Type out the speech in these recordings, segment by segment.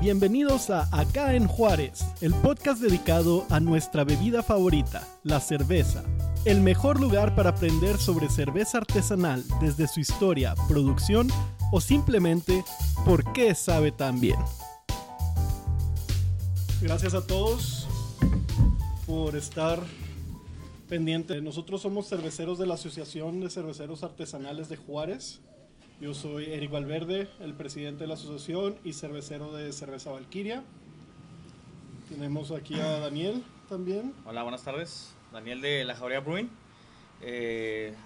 Bienvenidos a Acá en Juárez, el podcast dedicado a nuestra bebida favorita, la cerveza. El mejor lugar para aprender sobre cerveza artesanal desde su historia, producción o simplemente por qué sabe tan bien. Gracias a todos por estar pendiente. Nosotros somos cerveceros de la Asociación de Cerveceros Artesanales de Juárez. Yo soy Eric Valverde, el presidente de la asociación y cervecero de Cerveza Valquiria. Tenemos aquí a Daniel también. Hola, buenas tardes. Daniel de La Jauría Brewing, eh,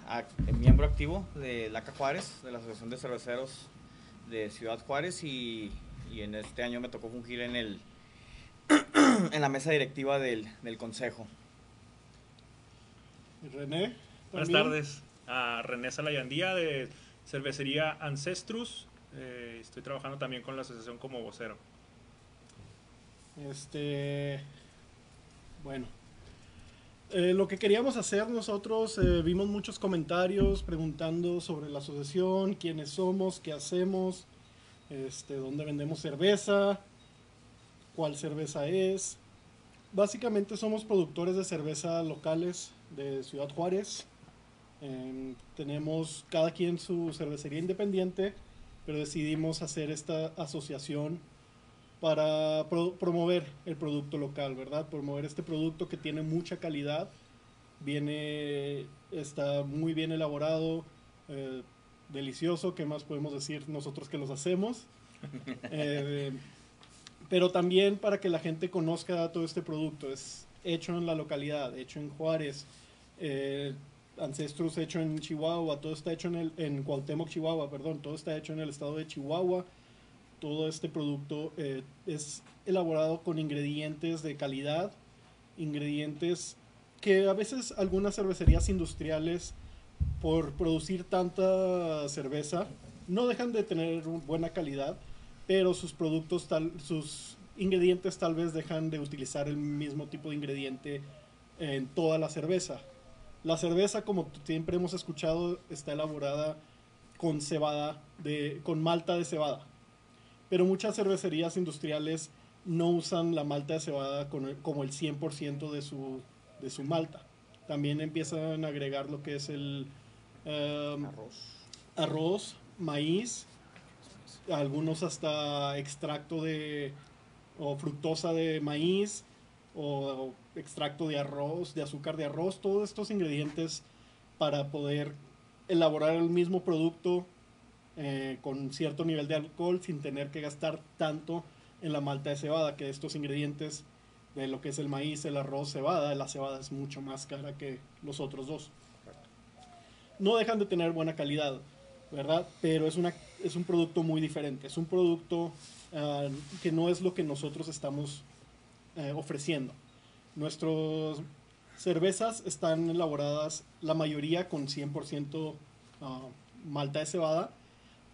miembro activo de LACA Juárez, de la Asociación de Cerveceros de Ciudad Juárez y, y en este año me tocó fungir en, el, en la mesa directiva del, del consejo. René. Buenas tardes. A René Salayandía de Cervecería Ancestrus. Eh, estoy trabajando también con la asociación como vocero. Este. Bueno. Eh, lo que queríamos hacer nosotros, eh, vimos muchos comentarios preguntando sobre la asociación, quiénes somos, qué hacemos, este, dónde vendemos cerveza, cuál cerveza es. Básicamente somos productores de cerveza locales de Ciudad Juárez. Em, tenemos cada quien su cervecería independiente, pero decidimos hacer esta asociación para promover el producto local, ¿verdad? Promover este producto que tiene mucha calidad, viene, está muy bien elaborado, eh, delicioso, ¿qué más podemos decir nosotros que los hacemos? Eh, pero también para que la gente conozca todo este producto, es hecho en la localidad, hecho en Juárez, eh, Ancestros hecho en Chihuahua, todo está hecho en, el, Cuauhtémoc, Chihuahua, perdón, todo está hecho en el estado de Chihuahua. Todo este producto eh, es elaborado con ingredientes de calidad, ingredientes que a veces algunas cervecerías industriales, por producir tanta cerveza, no dejan de tener buena calidad, pero sus productos, tal, sus ingredientes tal vez dejan de utilizar el mismo tipo de ingrediente en toda la cerveza. La cerveza, como siempre hemos escuchado, está elaborada con cebada, de, con malta de cebada. Pero muchas cervecerías industriales no usan la malta de cebada como el 100% de su, de su malta. También empiezan a agregar lo que es el em, arroz. arroz, maíz, algunos hasta extracto de o fructosa de maíz o extracto de arroz, de azúcar de arroz, todos estos ingredientes para poder elaborar el mismo producto eh, con cierto nivel de alcohol sin tener que gastar tanto en la malta de cebada, que estos ingredientes de lo que es el maíz, el arroz, cebada, la cebada es mucho más cara que los otros dos. No dejan de tener buena calidad, ¿verdad? Pero es, una, es un producto muy diferente, es un producto ah, que no es lo que nosotros estamos eh, ofreciendo. Nuestras cervezas están elaboradas, la mayoría con 100% ah, malta de cebada.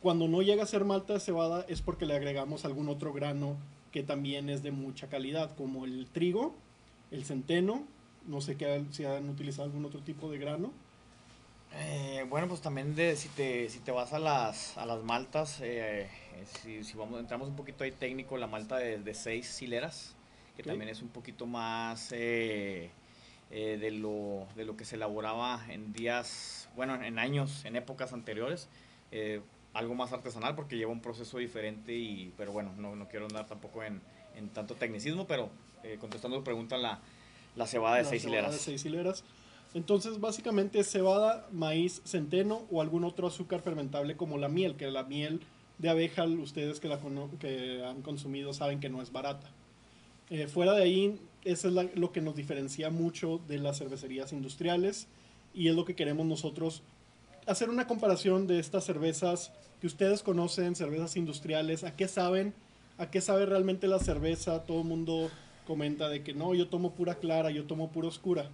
Cuando no llega a ser malta de cebada es porque le agregamos algún otro grano que también es de mucha calidad, como el trigo, el centeno, no sé qué, si han utilizado algún otro tipo de grano. Eh, bueno, pues también de, si, te, si te vas a las, a las maltas, eh, si, si, vamos, entramos un poquito ahí técnico, la malta de, de seis hileras, que también es un poquito más eh, eh, de, lo, de lo que se elaboraba en días, bueno, en años, en épocas anteriores. Eh, algo más artesanal porque lleva un proceso diferente, y, pero bueno, no, no quiero andar tampoco en, en tanto tecnicismo, pero contestando tu pregunta, la, la cebada de seis hileras. De seis hileras. Entonces, básicamente cebada, maíz, centeno o algún otro azúcar fermentable como la miel, que la miel de abeja, ustedes que la que han consumido saben que no es barata. Eh, fuera de ahí, eso es lo que nos diferencia mucho de las cervecerías industriales y es lo que queremos nosotros hacer una comparación de estas cervezas que ustedes conocen, cervezas industriales, a qué saben, a qué sabe realmente la cerveza. Todo el mundo comenta de que no, yo tomo pura clara, yo tomo pura oscura.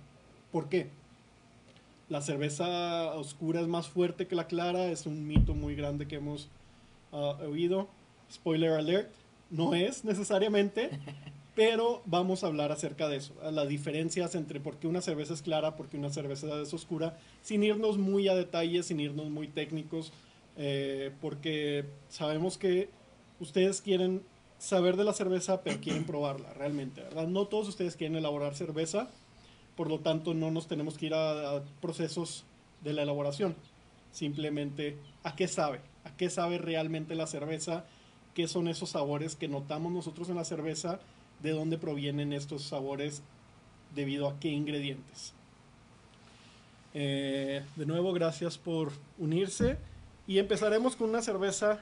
¿Por qué? La cerveza oscura es más fuerte que la clara, es un mito muy grande que hemos ah, oído. Spoiler alert, no es necesariamente. Pero vamos a hablar acerca de eso, las diferencias entre por qué una cerveza es clara, por qué una cerveza es oscura, sin irnos muy a detalles, sin irnos muy técnicos, eh, porque sabemos que ustedes quieren saber de la cerveza, pero quieren probarla realmente, ¿verdad? No todos ustedes quieren elaborar cerveza, por lo tanto no nos tenemos que ir a, a procesos de la elaboración. Simplemente, ¿a qué sabe? ¿A qué sabe realmente la cerveza? ¿Qué son esos sabores que notamos nosotros en la cerveza? ¿De dónde provienen estos sabores? ¿Debido a qué ingredientes? Eh, de nuevo, gracias por unirse. Y empezaremos con una cerveza.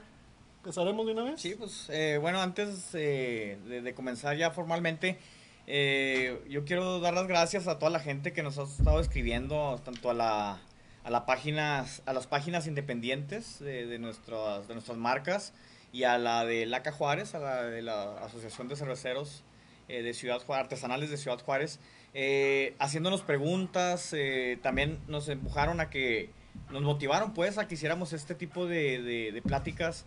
¿Empezaremos de una vez? Sí, pues eh, bueno, antes eh, de, comenzar ya formalmente, yo quiero dar las gracias a toda la gente que nos ha estado escribiendo, tanto a la a, la páginas, a las páginas independientes de, de, nuestras, de nuestras marcas y a la de Laca Juárez, a la de la Asociación de Cerveceros eh, de Ciudad Juárez, Artesanales de Ciudad Juárez, eh, haciéndonos preguntas, eh, también nos empujaron a que, nos motivaron pues a que hiciéramos este tipo de, de, pláticas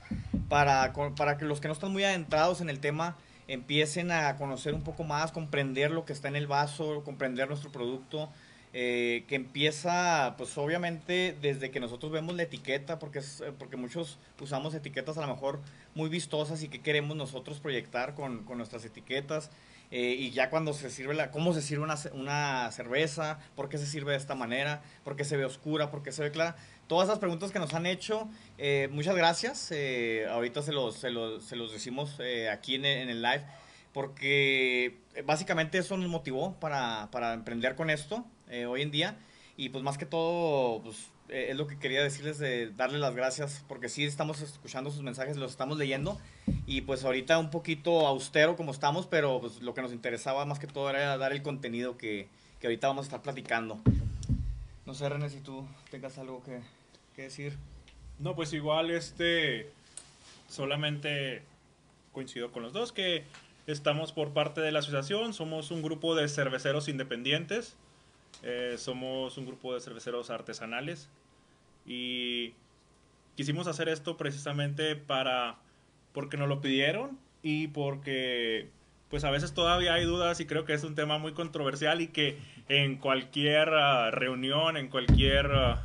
para, para que los que no están muy adentrados en el tema empiecen a conocer un poco más, comprender lo que está en el vaso, comprender nuestro producto, que empieza, pues obviamente desde que nosotros vemos la etiqueta, porque, es, porque muchos usamos etiquetas a lo mejor muy vistosas y que queremos nosotros proyectar con, con nuestras etiquetas. Eh, y ya cuando se sirve la, cómo se sirve una, una cerveza, por qué se sirve de esta manera, por qué se ve oscura, por qué se ve clara. Todas esas preguntas que nos han hecho, eh, muchas gracias. Eh, ahorita se los, se los, se los decimos eh, aquí en el, en el, live, porque básicamente eso nos motivó para, para emprender con esto hoy en día. Y pues más que todo, pues eh, es lo que quería decirles de darles las gracias porque sí estamos escuchando sus mensajes, los estamos leyendo y pues ahorita un poquito austero como estamos, pero pues lo que nos interesaba más que todo era dar el contenido que, que ahorita vamos a estar platicando. No sé, René, si tú tengas algo que, que decir. No, pues igual este solamente coincido con los dos que estamos por parte de la asociación, somos un grupo de cerveceros independientes eh, somos un grupo de cerveceros artesanales y quisimos hacer esto precisamente para porque nos lo pidieron y porque pues a veces todavía hay dudas y creo que es un tema muy controversial y que en cualquier uh, reunión, en cualquier uh,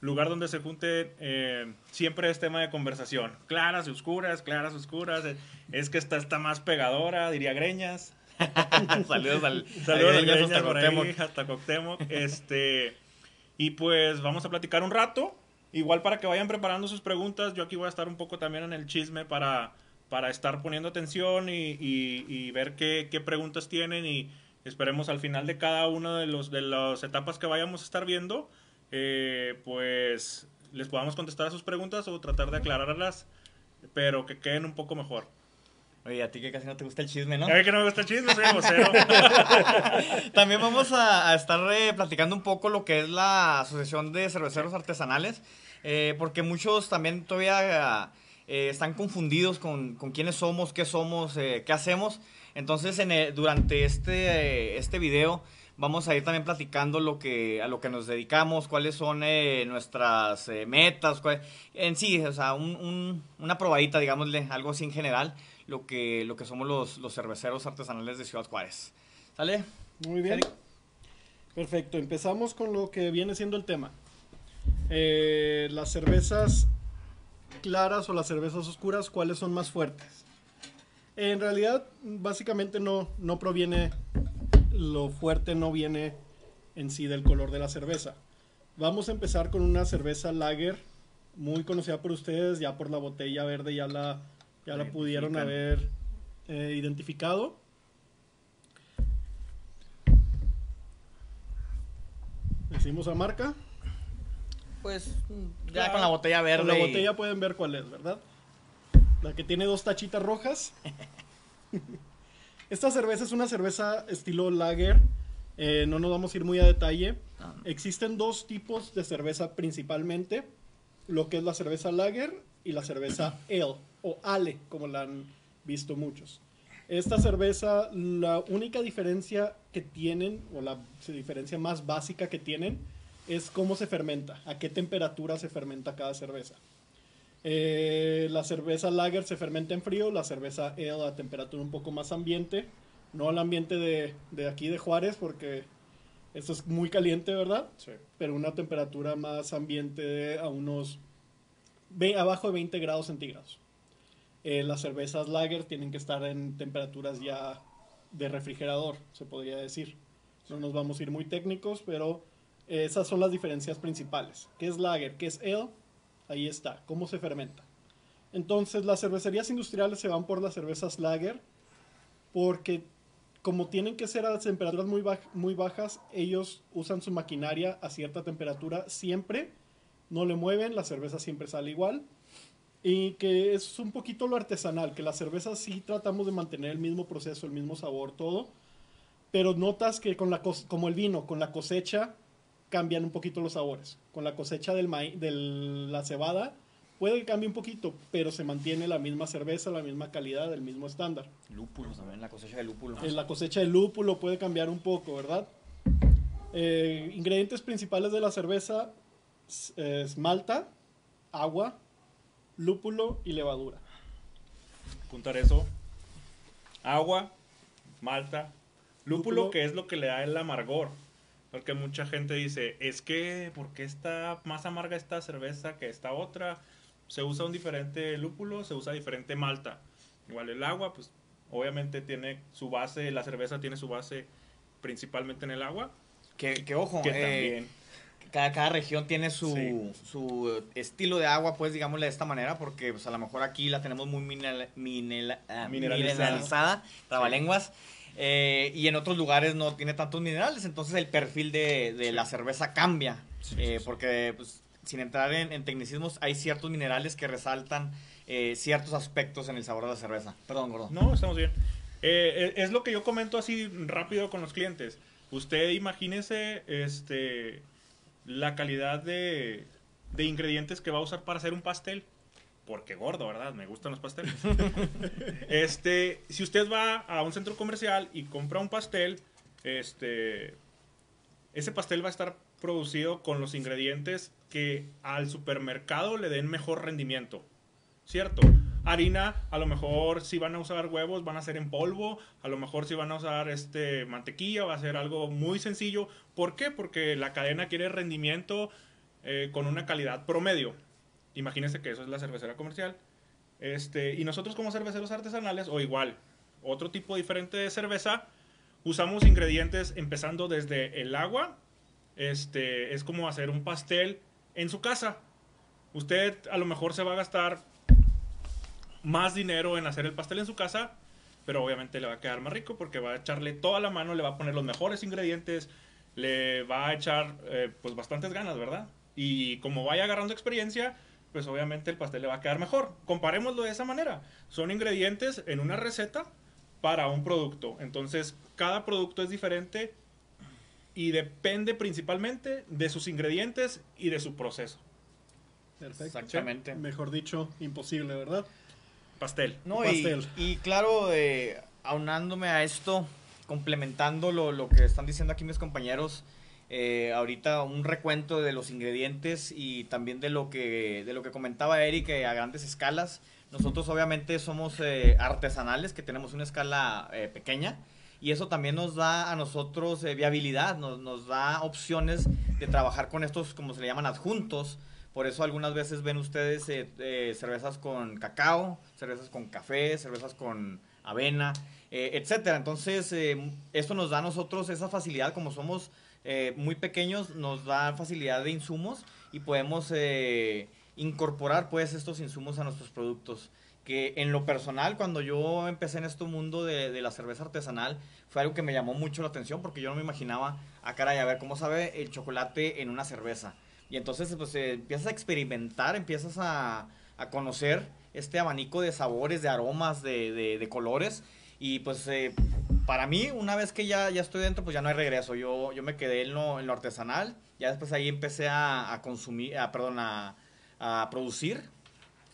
lugar donde se junte, eh, siempre es tema de conversación. Claras y oscuras, claras, oscuras. Es que esta está más pegadora, diría Greñas. Saludos al Saludos al hasta Coctemoc. hasta Coctemoc. Este, y pues vamos a platicar un rato. Igual para que vayan preparando sus preguntas, yo aquí voy a estar un poco también en el chisme para, para estar poniendo atención y, y, y ver qué, qué, preguntas tienen y esperemos al final de cada una de, los, de las etapas que vayamos a estar viendo, eh, pues les podamos contestar a sus preguntas o tratar de aclararlas, pero que queden un poco mejor. Oye, a ti que casi no te gusta el chisme, ¿no? A mí que no me gusta el chisme, soy vocero. También vamos a, a estar eh, platicando un poco lo que es la Asociación de Cerveceros Artesanales, eh, porque muchos también todavía eh, están confundidos con, con, quiénes somos, qué somos, eh, qué hacemos. Entonces, en durante este, este video vamos a ir también platicando lo que, a lo que nos dedicamos, cuáles son nuestras metas, cuál, en sí, o sea, un, un, una probadita, digámosle, algo así en general lo que, lo que somos los, los cerveceros artesanales de Ciudad Juárez. ¿Sale? Muy bien. ¿Sale? Perfecto, empezamos con lo que viene siendo el tema. Eh, las cervezas claras o las cervezas oscuras, ¿cuáles son más fuertes? En realidad, básicamente no, no proviene, lo fuerte no viene en sí del color de la cerveza. Vamos a empezar con una cerveza lager, muy conocida por ustedes, ya por la botella verde, ya la, ya la pudieron haber eh, identificado. Decimos a marca. Pues ya, ya con la botella verde. Con la botella pueden ver cuál es, ¿verdad? La que tiene dos tachitas rojas. Esta cerveza es una cerveza estilo lager. Eh, no nos vamos a ir muy a detalle. Ah. Existen dos tipos de cerveza principalmente. Lo que es la cerveza lager y la cerveza ale o ale, como la han visto muchos. Esta cerveza, la única diferencia que tienen, o la diferencia más básica que tienen, es cómo se fermenta, a qué temperatura se fermenta cada cerveza. Eh, la cerveza lager se fermenta en frío, la cerveza ale a temperatura un poco más ambiente, no al ambiente de, de aquí de Juárez, porque esto es muy caliente, ¿verdad? Sí. Pero una temperatura más ambiente a unos abajo de 20 grados centígrados. Eh, las cervezas lager tienen que estar en temperaturas ya de refrigerador, se podría decir. No nos vamos a ir muy técnicos, pero esas son las diferencias principales. ¿Qué es lager? ¿Qué es ale? Ahí está. ¿Cómo se fermenta? Entonces, las cervecerías industriales se van por las cervezas lager porque como tienen que ser a temperaturas muy, muy bajas, ellos usan su maquinaria a cierta temperatura siempre, no le mueven, la cerveza siempre sale igual. Y que es un poquito lo artesanal, que la cerveza sí tratamos de mantener el mismo proceso, el mismo sabor, todo. Pero notas que con la como el vino, con la cosecha cambian un poquito los sabores. Con la cosecha del de la cebada puede que cambie un poquito, pero se mantiene la misma cerveza, la misma calidad, el mismo estándar. Lúpulo también, la cosecha de lúpulo. En la cosecha de lúpulo puede cambiar un poco, ¿verdad? Eh, ingredientes principales de la cerveza es malta, agua, lúpulo y levadura. Apuntar eso. Agua, malta, lúpulo, que es lo que le da el amargor. Porque mucha gente dice, es que, ¿por qué está más amarga esta cerveza que esta otra? Se usa un diferente lúpulo, se usa diferente malta. Igual el agua, pues obviamente tiene su base, la cerveza tiene su base principalmente en el agua. Que, que ojo, eh, cada, cada, región tiene su, su, estilo de agua, pues digámosle de esta manera, porque pues, a lo mejor aquí la tenemos muy mineral, ah, mineralizada, mineralizada, trabalenguas. Eh, y en otros lugares no tiene tantos minerales, entonces el perfil de, la cerveza cambia, eh, porque pues, sin entrar en, tecnicismos hay ciertos minerales que resaltan eh, ciertos aspectos en el sabor de la cerveza. Perdón, gordo. No, estamos bien. es lo que yo comento así rápido con los clientes. Usted imagínese este, la calidad de, de ingredientes que va a usar para hacer un pastel porque gordo, ¿verdad? Me gustan los pasteles. este, si usted va a un centro comercial y compra un pastel, este, ese pastel va a estar producido con los ingredientes que al supermercado le den mejor rendimiento, ¿cierto? Harina, a lo mejor si van a usar huevos van a ser en polvo, a lo mejor si van a usar este mantequilla va a ser algo muy sencillo. ¿Por qué? Porque la cadena quiere rendimiento eh, con una calidad promedio. Imagínense que eso es la cervecera comercial. Este, y nosotros como cerveceros artesanales, o igual, otro tipo diferente de cerveza, usamos ingredientes empezando desde el agua. Este, es como hacer un pastel en su casa. Usted a lo mejor se va a gastar más dinero en hacer el pastel en su casa, pero obviamente le va a quedar más rico porque va a echarle toda la mano, le va a poner los mejores ingredientes, le va a echar eh, pues bastantes ganas, ¿verdad? Y como vaya agarrando experiencia, pues obviamente el pastel le va a quedar mejor. Comparémoslo de esa manera. Son ingredientes en una receta para un producto. Entonces, cada producto es diferente y depende principalmente de sus ingredientes y de su proceso. Perfecto. Exactamente. Mejor dicho, imposible, ¿verdad? Pastel. No, Pastel. Y, claro, eh, aunándome a esto, complementando lo, lo que están diciendo aquí mis compañeros, eh, ahorita un recuento de los ingredientes y también de lo que, de lo que comentaba Eric eh, a grandes escalas. Nosotros obviamente somos eh, artesanales, que tenemos una escala pequeña, y eso también nos da a nosotros viabilidad, nos, nos, da opciones de trabajar con estos, como se le llaman, adjuntos. Por eso algunas veces ven ustedes cervezas con cacao, cervezas con café, cervezas con avena, etcétera. Entonces, esto nos da a nosotros esa facilidad, como somos eh, muy pequeños nos da facilidad de insumos y podemos eh, incorporar pues estos insumos a nuestros productos que en lo personal cuando yo empecé en este mundo de, la cerveza artesanal fue algo que me llamó mucho la atención porque yo no me imaginaba a ah, caray a ver cómo sabe el chocolate en una cerveza y entonces pues eh, empiezas a experimentar empiezas a, a, conocer este abanico de sabores de aromas de, de, de colores y pues para mí, una vez que ya, ya estoy dentro, pues ya no hay regreso. Yo, yo me quedé en lo, en lo artesanal. Ya después ahí empecé a, a consumir, a, perdón, a, a, producir.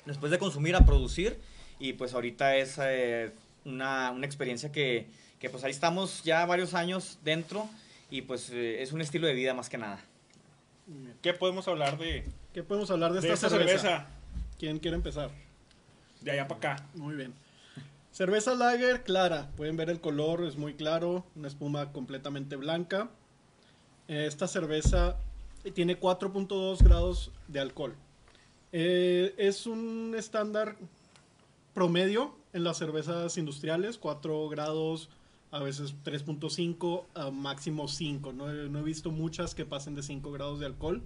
Después de consumir, a producir. Y pues ahorita es eh, una, una, experiencia que, que, pues ahí estamos ya varios años dentro. Y pues eh, es un estilo de vida más que nada. ¿Qué podemos hablar de, ¿Qué podemos hablar de, esta, cerveza? ¿Quién quiere empezar? De allá para acá. Muy bien. Cerveza lager clara, pueden ver el color, es muy claro, una espuma completamente blanca. Esta cerveza tiene 4.2 grados de alcohol. Eh, es un estándar promedio en las cervezas industriales, 4 grados, a veces 3.5, a máximo 5. No he, no he visto muchas que pasen de 5 grados de alcohol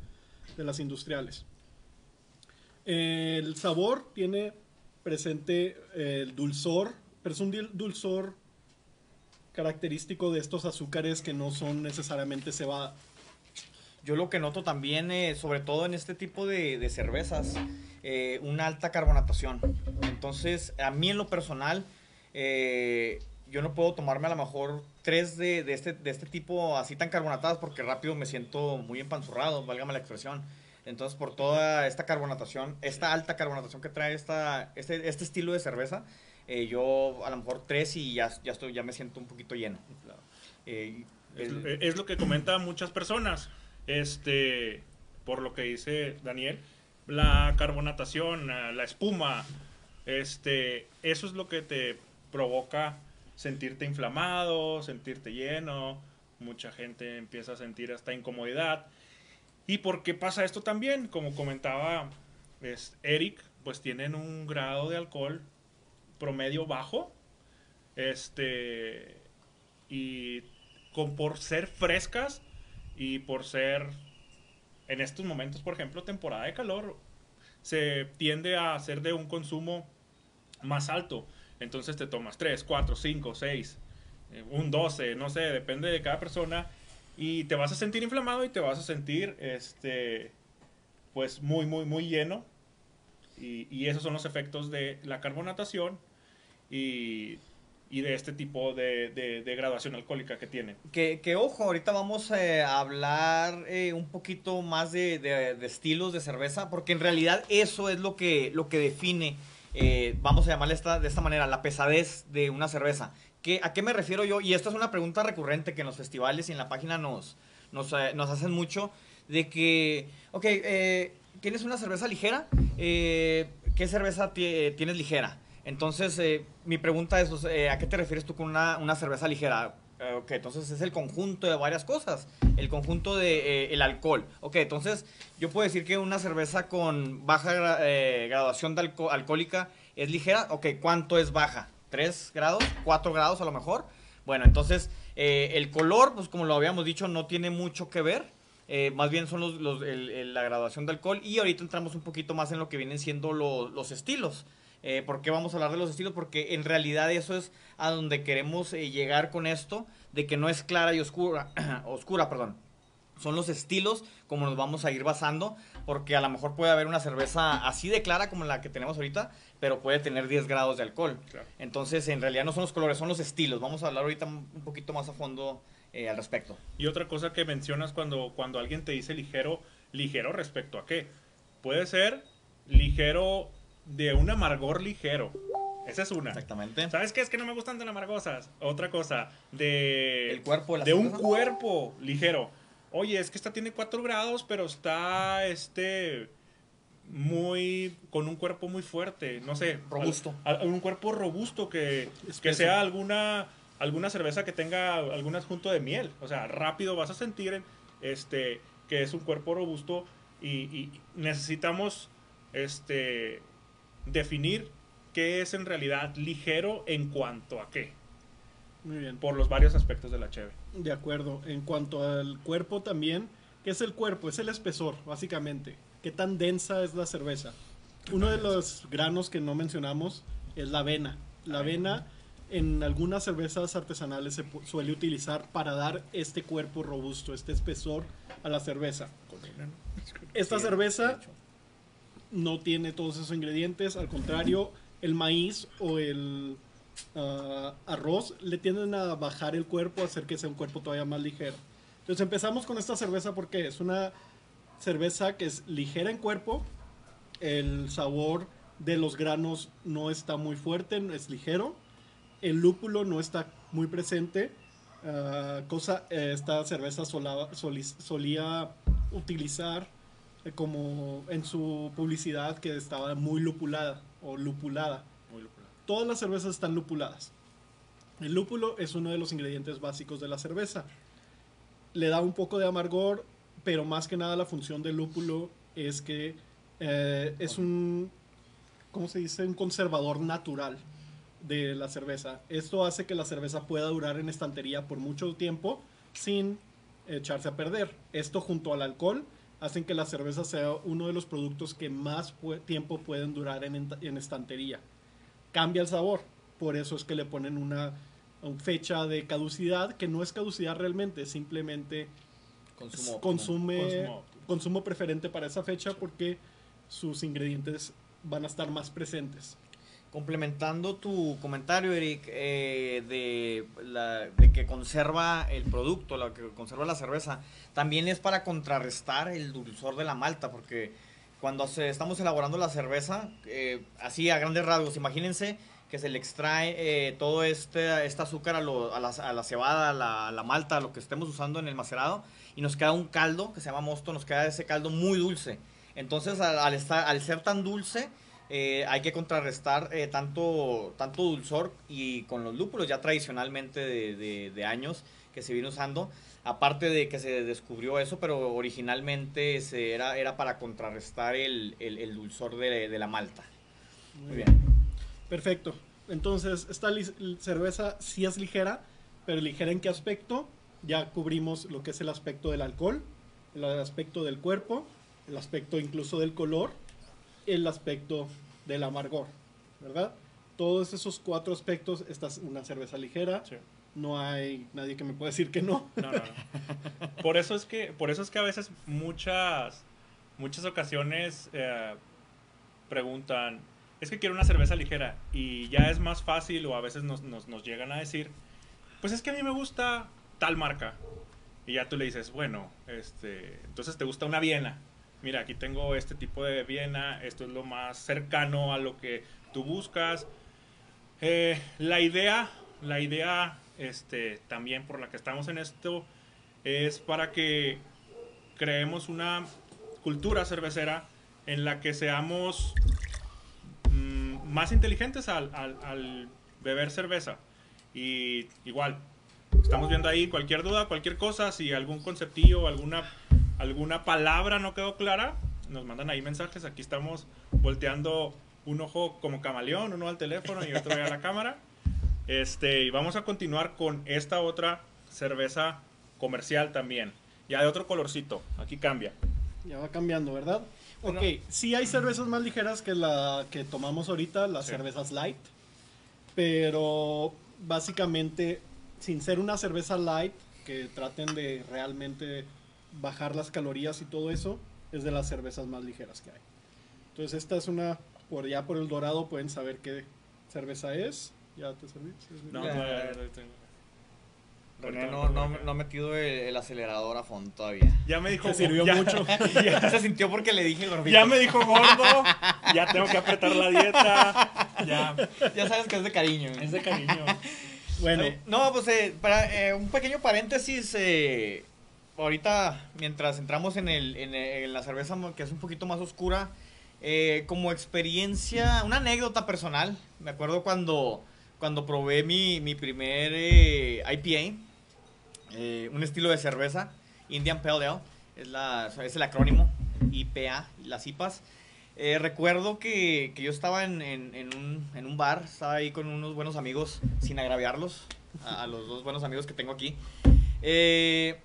de las industriales. El sabor tiene presente el dulzor, pero es un dulzor característico de estos azúcares que no son necesariamente cebada. Yo lo que noto también, eh, sobre todo en este tipo de, de cervezas, eh, una alta carbonatación. Entonces, a mí en lo personal, eh, yo no puedo tomarme a lo mejor tres de, de este, de este tipo así tan carbonatadas porque rápido me siento muy empanzurrado, válgame la expresión. Entonces, por toda esta carbonatación, esta alta carbonatación que trae esta, este, este estilo de cerveza, eh, yo a lo mejor tres y ya, ya, estoy, ya me siento un poquito lleno. Eh, Es, el- es lo que comentan muchas personas. Este, por lo que dice Daniel, la carbonatación, la espuma, este, eso es lo que te provoca sentirte inflamado, sentirte lleno. Mucha gente empieza a sentir hasta incomodidad. ¿Y por qué pasa esto también? Como comentaba es, Eric, pues tienen un grado de alcohol promedio bajo. Este. Y con, por ser frescas y por ser. En estos momentos, por ejemplo, temporada de calor, se tiende a hacer de un consumo más alto. Entonces te tomas 3, 4, 5, 6, eh, un 12, no sé, depende de cada persona. Y te vas a sentir inflamado y te vas a sentir, este, pues muy, muy, muy lleno. Y, y esos son los efectos de la carbonatación y, y de este tipo de, de- de graduación alcohólica que tienen. Que, que, ojo, ahorita vamos eh, a hablar eh, un poquito más de- de estilos de cerveza, porque en realidad eso es lo que, lo que define, eh, vamos a llamarle esta, de esta manera, la pesadez de una cerveza. ¿Qué, ¿A qué me refiero yo? Y esta es una pregunta recurrente que en los festivales y en la página nos, nos, eh, hacen mucho, de que, ok, eh, ¿tienes una cerveza ligera? Eh, ¿Qué cerveza ti- tienes ligera? Entonces, eh, mi pregunta es, eh, ¿a qué te refieres tú con una, una cerveza ligera? Eh, ok, entonces es el conjunto de varias cosas. El conjunto de eh, el alcohol. Ok, entonces yo puedo decir que una cerveza con baja eh, graduación alco- alcohólica es ligera. Ok, ¿cuánto es baja? ¿3 grados? ¿4 grados a lo mejor? Bueno, entonces el color, pues como lo habíamos dicho, no tiene mucho que ver. Más bien son los, los- el- la graduación de alcohol. Y ahorita entramos un poquito más en lo que vienen siendo lo- los estilos. Eh, ¿Por qué vamos a hablar de los estilos? Porque en realidad eso es a donde queremos eh, llegar con esto, de que no es clara y oscura, oscura, perdón. Son los estilos como nos vamos a ir basando, porque a lo mejor puede haber una cerveza así de clara como la que tenemos ahorita, pero puede tener 10 grados de alcohol. Claro. Entonces, en realidad no son los colores, son los estilos. Vamos a hablar ahorita un un poquito más a fondo eh, al respecto. Y otra cosa que mencionas cuando, cuando alguien te dice ligero, ligero respecto a qué. Puede ser ligero de un amargor ligero. Esa es una. Exactamente. ¿Sabes qué? Es que no me gustan tan amargosas. Otra cosa, de... El cuerpo de un cuerpo ligero. Oye, es que esta tiene 4 grados, pero está, este... Muy... Con un cuerpo muy fuerte. No sé. Robusto. al- al- un cuerpo robusto que, que Espeso. sea alguna... Alguna cerveza que tenga algún adjunto de miel. O sea, rápido vas a sentir este, que es un cuerpo robusto y, y necesitamos este, definir qué es en realidad ligero en cuanto a qué, Muy bien. por los varios aspectos de la cheve. De acuerdo. En cuanto al cuerpo también, ¿qué es el cuerpo? Es el espesor, básicamente. ¿Qué tan densa es la cerveza? Uno de los granos que no mencionamos es la avena. La avena en algunas cervezas artesanales se suele utilizar para dar este cuerpo robusto, este espesor a la cerveza. Esta cerveza. No tiene todos esos ingredientes, al contrario, el maíz o el ah, arroz le tienden a bajar el cuerpo, hacer que sea un cuerpo todavía más ligero. Entonces empezamos con esta cerveza porque es una cerveza que es ligera en cuerpo, el sabor de los granos no está muy fuerte, es ligero, el lúpulo no está muy presente, ah, cosa eh, esta cerveza solía utilizar como en su publicidad que estaba muy lupulada o lupulada. Muy lúpulo. Todas las cervezas están lupuladas. El lúpulo es uno de los ingredientes básicos de la cerveza. Le da un poco de amargor, pero más que nada la función del lúpulo es que eh, es un ¿cómo se dice? Un conservador natural de la cerveza. Esto hace que la cerveza pueda durar en estantería por mucho tiempo sin echarse a perder. Esto junto al alcohol hacen que la cerveza sea uno de los productos que más tiempo pueden durar en, en, estantería. Cambia el sabor, por eso es que le ponen una, fecha de caducidad que no es caducidad realmente, simplemente consumo, consume, consumo preferente para esa fecha porque sus ingredientes van a estar más presentes. Complementando tu comentario, Eric, eh, de, que conserva el producto, la que conserva la cerveza, también es para contrarrestar el dulzor de la malta, porque cuando se, estamos elaborando la cerveza, eh, así a grandes rasgos, imagínense que se le extrae eh, todo este, este azúcar a, la, cebada, a la, a lo que estemos usando en el macerado, y nos queda un caldo que se llama mosto, nos queda ese caldo muy dulce. Entonces, al, estar, al ser tan dulce, eh, hay que contrarrestar eh, tanto, tanto dulzor y con los lúpulos ya tradicionalmente de, de, años que se viene usando. Aparte de que se descubrió eso, pero originalmente se era, era para contrarrestar el, el, dulzor de, de, la malta. Muy bien. Perfecto. Entonces, esta cerveza sí es ligera, pero ligera en qué aspecto? Ya cubrimos lo que es el aspecto del alcohol, el aspecto del cuerpo, el aspecto incluso del color el aspecto del amargor, ¿verdad? Todos esos cuatro aspectos, esta es una cerveza ligera. No hay nadie que me pueda decir que no. No, no, Por eso es que, por eso es que a veces muchas, muchas ocasiones eh, preguntan, es que quiero una cerveza ligera y ya es más fácil o a veces nos, nos, nos llegan a decir, pues es que a mí me gusta tal marca. Y ya tú le dices, bueno, este, entonces te gusta una Viena mira, aquí tengo este tipo de Viena, esto es lo más cercano a lo que tú buscas. Eh, la idea, la idea este, también por la que estamos en esto es para que creemos una cultura cervecera en la que seamos mm, más inteligentes al, al, beber cerveza. Y igual, estamos viendo ahí cualquier duda, cualquier cosa, si algún conceptillo, alguna alguna palabra no quedó clara, nos mandan ahí mensajes. Aquí estamos volteando un ojo como camaleón, uno al teléfono y otro a la cámara. Este, y vamos a continuar con esta otra cerveza comercial también. Ya de otro colorcito. Aquí cambia. Ya va cambiando, ¿verdad? ok, sí hay cervezas más ligeras que la que tomamos ahorita, las cervezas light. Pero básicamente, sin ser una cerveza light, que traten de realmente bajar las calorías y todo eso, es de las cervezas más ligeras que hay. Entonces esta es una, por ya por el dorado pueden saber qué cerveza es. ¿Ya te serví? No, no, no, no, no, ha metido el, acelerador a fondo todavía. Ya me dijo, sirvió mucho. Ya, se sintió porque le dije gordito. Ya me dijo gordo, ya tengo que apretar la dieta. Ya, ya sabes que es de cariño. Es de cariño. Bueno. no, pues eh, para eh, un pequeño paréntesis, eh, ahorita, mientras entramos en, el, en, la cerveza que es un poquito más oscura, eh, como experiencia, una anécdota personal, me acuerdo cuando, cuando probé mi, mi primer eh, IPA, eh, un estilo de cerveza, Indian Pale Ale, es, la, es el acrónimo, IPA, las IPAs. recuerdo que, que, yo estaba en, en, un, en, un, bar, estaba ahí con unos buenos amigos, sin agraviarlos, a, a los dos buenos amigos que tengo aquí. Eh,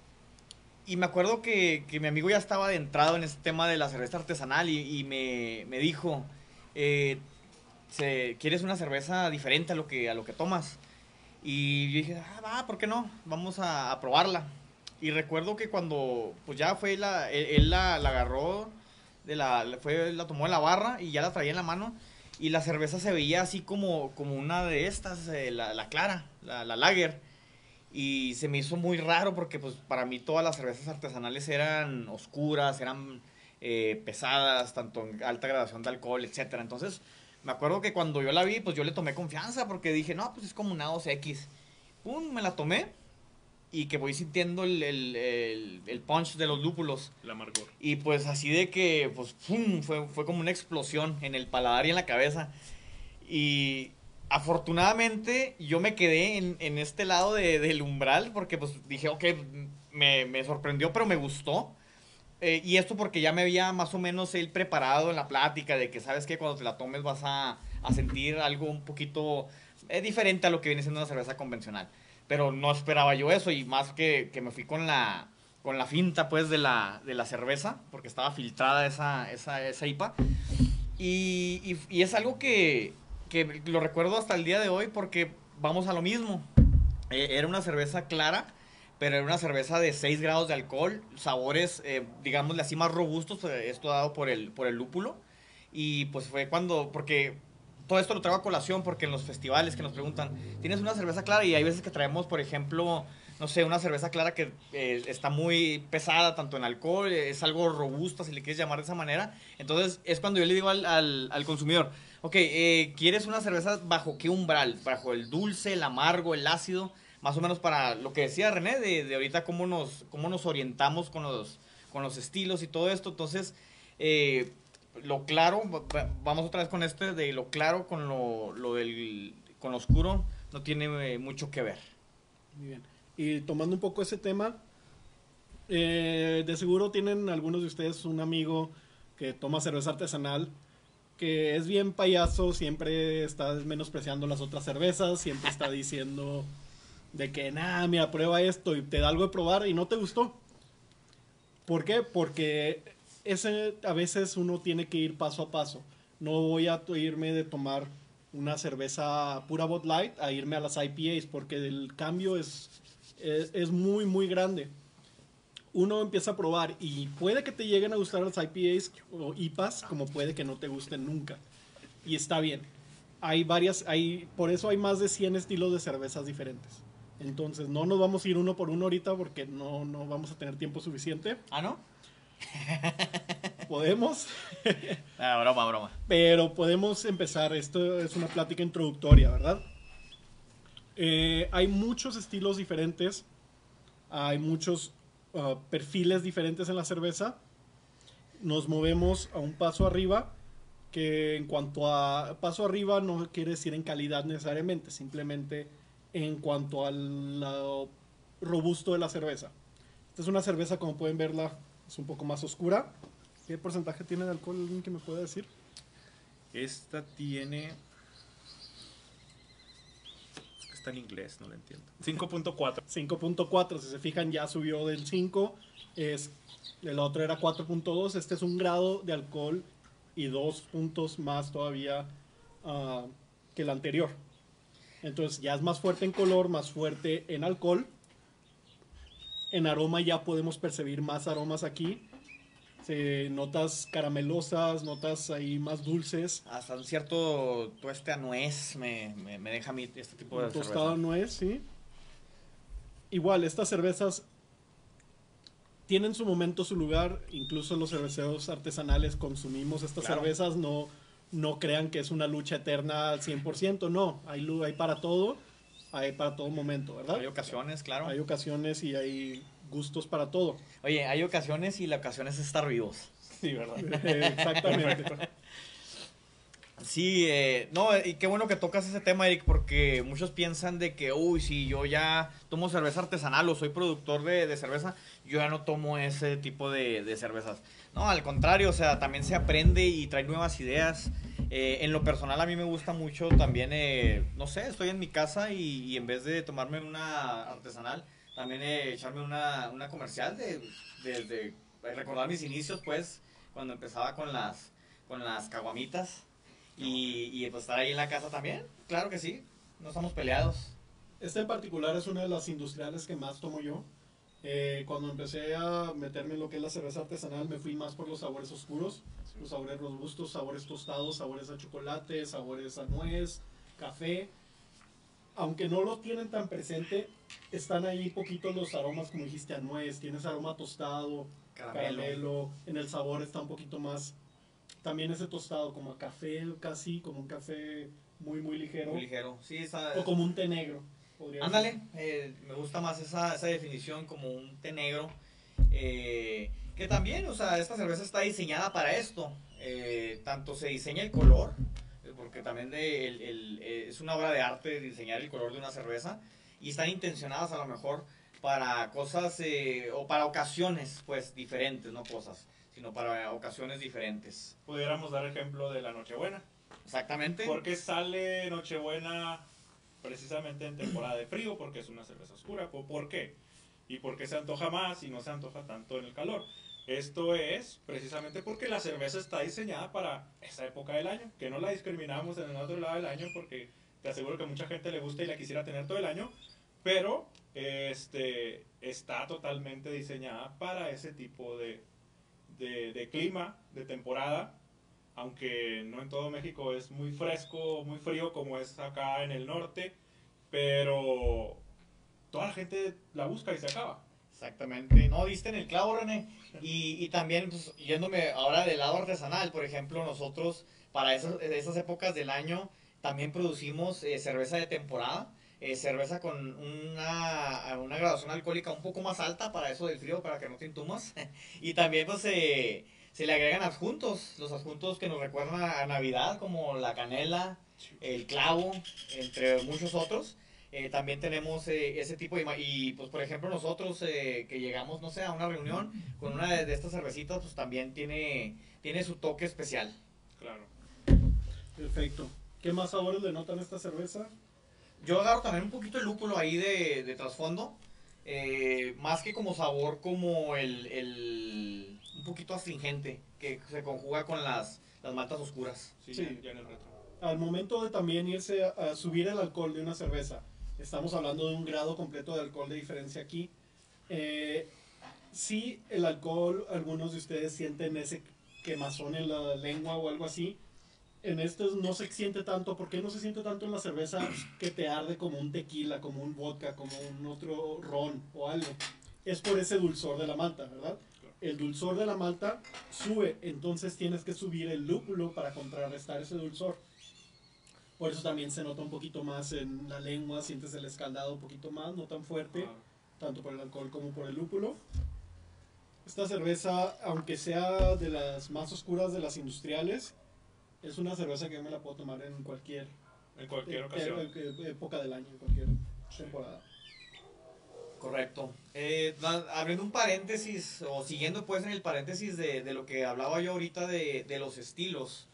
y me acuerdo que, que, mi amigo ya estaba adentrado en este tema de la cerveza artesanal y, y me, me, dijo, eh, ¿quieres una cerveza diferente a lo que, a lo que tomas? Y yo dije, ah, va, ¿por qué no? Vamos a, a probarla. Y recuerdo que cuando, pues ya fue, la, él, la, la, agarró, de la, fue, la tomó de la barra y ya la traía en la mano. Y la cerveza se veía así como, como una de estas, eh, la, la, clara, la, la lager. Y se me hizo muy raro porque pues para mí todas las cervezas artesanales eran oscuras, eran eh, pesadas, tanto en alta gradación de alcohol, etcétera. Entonces, me acuerdo que cuando yo la vi, pues yo le tomé confianza porque dije, no, pues es como una 2X. Pum, me la tomé y que voy sintiendo el, el, el, punch de los lúpulos. El amargor. Y pues así de que, pues, pum, fue, fue como una explosión en el paladar y en la cabeza. Y afortunadamente yo me quedé en, en este lado de, del umbral porque pues dije, ok, me, me, sorprendió, pero me gustó. eh, y esto porque ya me había más o menos él preparado en la plática de que sabes que cuando te la tomes vas a, a sentir algo un poquito eh, diferente a lo que viene siendo una cerveza convencional. Pero no esperaba yo eso y más que, que me fui con la, con la finta pues de la, de la cerveza, porque estaba filtrada esa, esa, esa IPA. Y, y, y es algo que, que lo recuerdo hasta el día de hoy porque vamos a lo mismo. Eh, era una cerveza clara, pero era una cerveza de 6 grados de alcohol, sabores, eh, digámosle así, más robustos, eh, esto dado por el, por el lúpulo. Y pues fue cuando, porque todo esto lo traigo a colación porque en los festivales que nos preguntan, ¿tienes una cerveza clara? Y hay veces que traemos, por ejemplo, no sé, una cerveza clara que eh, está muy pesada, tanto en alcohol, es algo robusta, si le quieres llamar de esa manera. Entonces es cuando yo le digo al, al consumidor, ok, eh, ¿quieres una cerveza bajo qué umbral? Bajo el dulce, el amargo, el ácido, más o menos para lo que decía René, de, ahorita cómo nos, cómo nos orientamos con los, con los estilos y todo esto. Entonces, eh, lo claro, va- vamos otra vez con este, de lo claro con lo, lo del, con lo oscuro, no tiene eh, mucho que ver. Muy bien. Y tomando un poco ese tema, eh, de seguro tienen algunos de ustedes un amigo que toma cerveza artesanal, que es bien payaso, siempre está menospreciando las otras cervezas, siempre está diciendo de que, nada, mira, prueba esto y te da algo de probar y no te gustó. ¿Por qué? Porque ese, a veces uno tiene que ir paso a paso. No voy a irme de tomar una cerveza pura Bud Light a irme a las IPAs porque el cambio es, es, es muy, muy grande. Uno empieza a probar y puede que te lleguen a gustar las IPAs o IPAs como puede que no te gusten nunca. Y está bien. Hay varias, hay, por eso hay más de 100 estilos de cervezas diferentes. Entonces no nos vamos a ir uno por uno ahorita porque no, no vamos a tener tiempo suficiente. ¿Ah, no? Podemos, Ah, broma, broma. pero podemos empezar. Esto es una plática introductoria, ¿verdad? Eh, hay muchos estilos diferentes, hay muchos perfiles diferentes en la cerveza. Nos movemos a un paso arriba, que en cuanto a paso arriba no quiere decir en calidad necesariamente, simplemente en cuanto al robusto de la cerveza. Esta es una cerveza, como pueden verla, es un poco más oscura. ¿Qué porcentaje tiene de alcohol? ¿Alguien que me pueda decir? Esta tiene. Está en inglés, no lo entiendo. 5.4. 5.4, si se fijan ya subió del 5, es, el otro era 4.2, este es un grado de alcohol y dos puntos más todavía ah, que el anterior. Entonces ya es más fuerte en color, más fuerte en alcohol. En aroma ya podemos percibir más aromas aquí. Se- notas caramelosas, notas ahí más dulces. Hasta un cierto tueste a nuez me, me, me deja a mí este tipo de Un tostado cerveza. nuez, sí. Igual, estas cervezas tienen su momento, su lugar. Incluso los cerveceros artesanales consumimos estas Claro. cervezas. No, no crean que es una lucha eterna al 100%. No, hay, hay para todo. Hay para todo momento, ¿verdad? Hay ocasiones, claro. Hay ocasiones y hay gustos para todo. Oye, hay ocasiones y la ocasión es estar vivos. Sí, ¿verdad? Exactamente. Sí, eh, no, y qué bueno que tocas ese tema, Eric, porque muchos piensan de que, uy, si yo ya tomo cerveza artesanal o soy productor de, de cerveza, yo ya no tomo ese tipo de, de cervezas. No, al contrario, o sea, también se aprende y trae nuevas ideas. Eh, en lo personal a mí me gusta mucho también, eh, no sé, estoy en mi casa y, y en vez de tomarme una artesanal, también eh, echarme una, una comercial de, de- de recordar mis inicios, pues, cuando empezaba con las, con las caguamitas. Y, y pues estar ahí en la casa también, claro que sí, no estamos peleados. Esta en particular es una de las industriales que más tomo yo. Eh, cuando empecé a meterme en lo que es la cerveza artesanal, me fui más por los sabores oscuros, los sabores robustos, sabores tostados, sabores a chocolate, sabores a nuez, café. Aunque no lo tienen tan presente, están ahí poquitos los aromas, como dijiste, a nuez, tienes aroma tostado, Caramelo. caramelo, en el sabor está un poquito más, también ese tostado como a café, casi como un café muy, muy ligero, Muy ligero. Sí, está... o como un té negro. Ándale, eh, me gusta más esa, esa definición como un té negro. eh, que también, o sea, esta cerveza está diseñada para esto. eh, tanto se diseña el color, porque también de- el- el- eh, es una obra de arte diseñar el color de una cerveza. Y están intencionadas a lo mejor para cosas eh, o para ocasiones, pues diferentes, no cosas, sino para ocasiones diferentes. Pudiéramos dar ejemplo de la Nochebuena. Exactamente. Porque sale Nochebuena precisamente en temporada de frío, porque es una cerveza oscura. ¿Por qué? ¿Y por qué se antoja más y no se antoja tanto en el calor? Esto es precisamente porque la cerveza está diseñada para esa época del año, que no la discriminamos en el otro lado del año porque te aseguro que mucha gente le gusta y la quisiera tener todo el año, pero este, está totalmente diseñada para ese tipo de, de, clima, de temporada, aunque no en todo México es muy fresco, muy frío como es acá en el norte, pero toda la gente la busca y se acaba. Exactamente, no diste en el clavo René. Y, y también, pues, yéndome ahora del lado artesanal, por ejemplo, nosotros para esas, esas épocas del año también producimos eh, cerveza de temporada, eh, cerveza con una, una graduación alcohólica un poco más alta para eso del frío, para que no te entumas. y también pues se le agregan adjuntos, los adjuntos que nos recuerdan a Navidad, como la canela, el clavo, entre muchos otros. Eh, también tenemos ese tipo de... Y pues por ejemplo nosotros que llegamos, no sé, a una reunión con una de, de, estas cervecitas, pues también tiene, tiene su toque especial. Claro. Perfecto. ¿Qué más sabores le notan a esta cerveza? Yo agarro también un poquito el lúpulo ahí de, de trasfondo. Eh, más que como sabor, como el, el, un poquito astringente que se conjuga con las, las maltas oscuras. Sí, Ya, en el retro. Al momento de también irse a, subir el alcohol de una cerveza, estamos hablando de un grado completo de alcohol de diferencia aquí. Eh, sí, el alcohol, algunos de ustedes sienten ese quemazón en la lengua o algo así en estos no se siente tanto. ¿Por qué no se siente tanto en la cerveza que te arde como un tequila, como un vodka, como un otro ron o algo? Es por ese dulzor de la malta, ¿verdad? El dulzor de la malta sube, entonces tienes que subir el lúpulo para contrarrestar ese dulzor. Por eso también se nota un poquito más en la lengua, sientes el escaldado un poquito más, no tan fuerte, tanto por el alcohol como por el lúpulo. Esta cerveza, aunque sea de las más oscuras de las industriales, es una cerveza que yo me la puedo tomar en cualquier, en cualquier ocasión. época del año, en cualquier temporada. Correcto. Eh, abriendo un paréntesis, o siguiendo pues en el paréntesis de, de lo que hablaba yo ahorita de, de los estilos.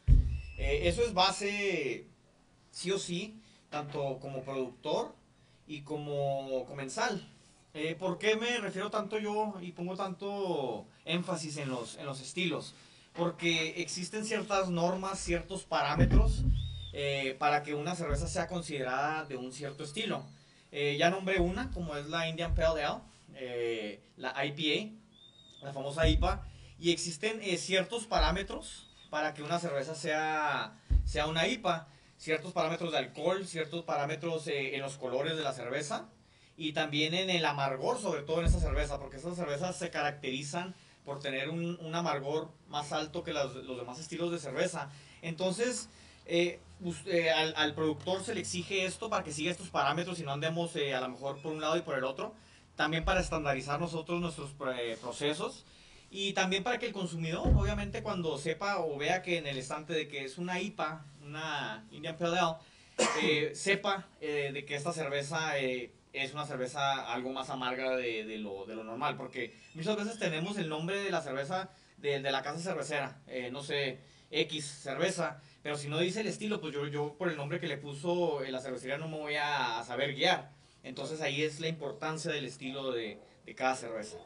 Eh, eso es base, sí o sí, tanto como productor y como comensal. Eh, ¿Por qué me refiero tanto yo y pongo tanto énfasis en los, en los estilos? porque existen ciertas normas, ciertos parámetros eh, para que una cerveza sea considerada de un cierto estilo. Eh, ya nombré una, como es la Indian Pale Ale, eh, la IPA, la famosa IPA, y existen ciertos parámetros para que una cerveza sea, sea una IPA, ciertos parámetros de alcohol, ciertos parámetros en los colores de la cerveza y también en el amargor, sobre todo en esa cerveza, porque esas cervezas se caracterizan por tener un, amargor más alto que los, demás estilos de cerveza. Entonces, eh, eh, al, productor se le exige esto para que siga estos parámetros y no andemos eh, a lo mejor por un lado y por el otro. También para estandarizar nosotros nuestros procesos. Y también para que el consumidor, obviamente, cuando sepa o vea que en el estante de que es una IPA, una Indian Pale Ale, sepa de que esta cerveza es una cerveza algo más amarga de, lo, normal, porque muchas veces tenemos el nombre de la cerveza de, la casa cervecera, eh, no sé, X cerveza, pero si no dice el estilo, pues yo, por el nombre que le puso la cervecería no me voy a, saber guiar. Entonces ahí es la importancia del estilo de, de cada cerveza.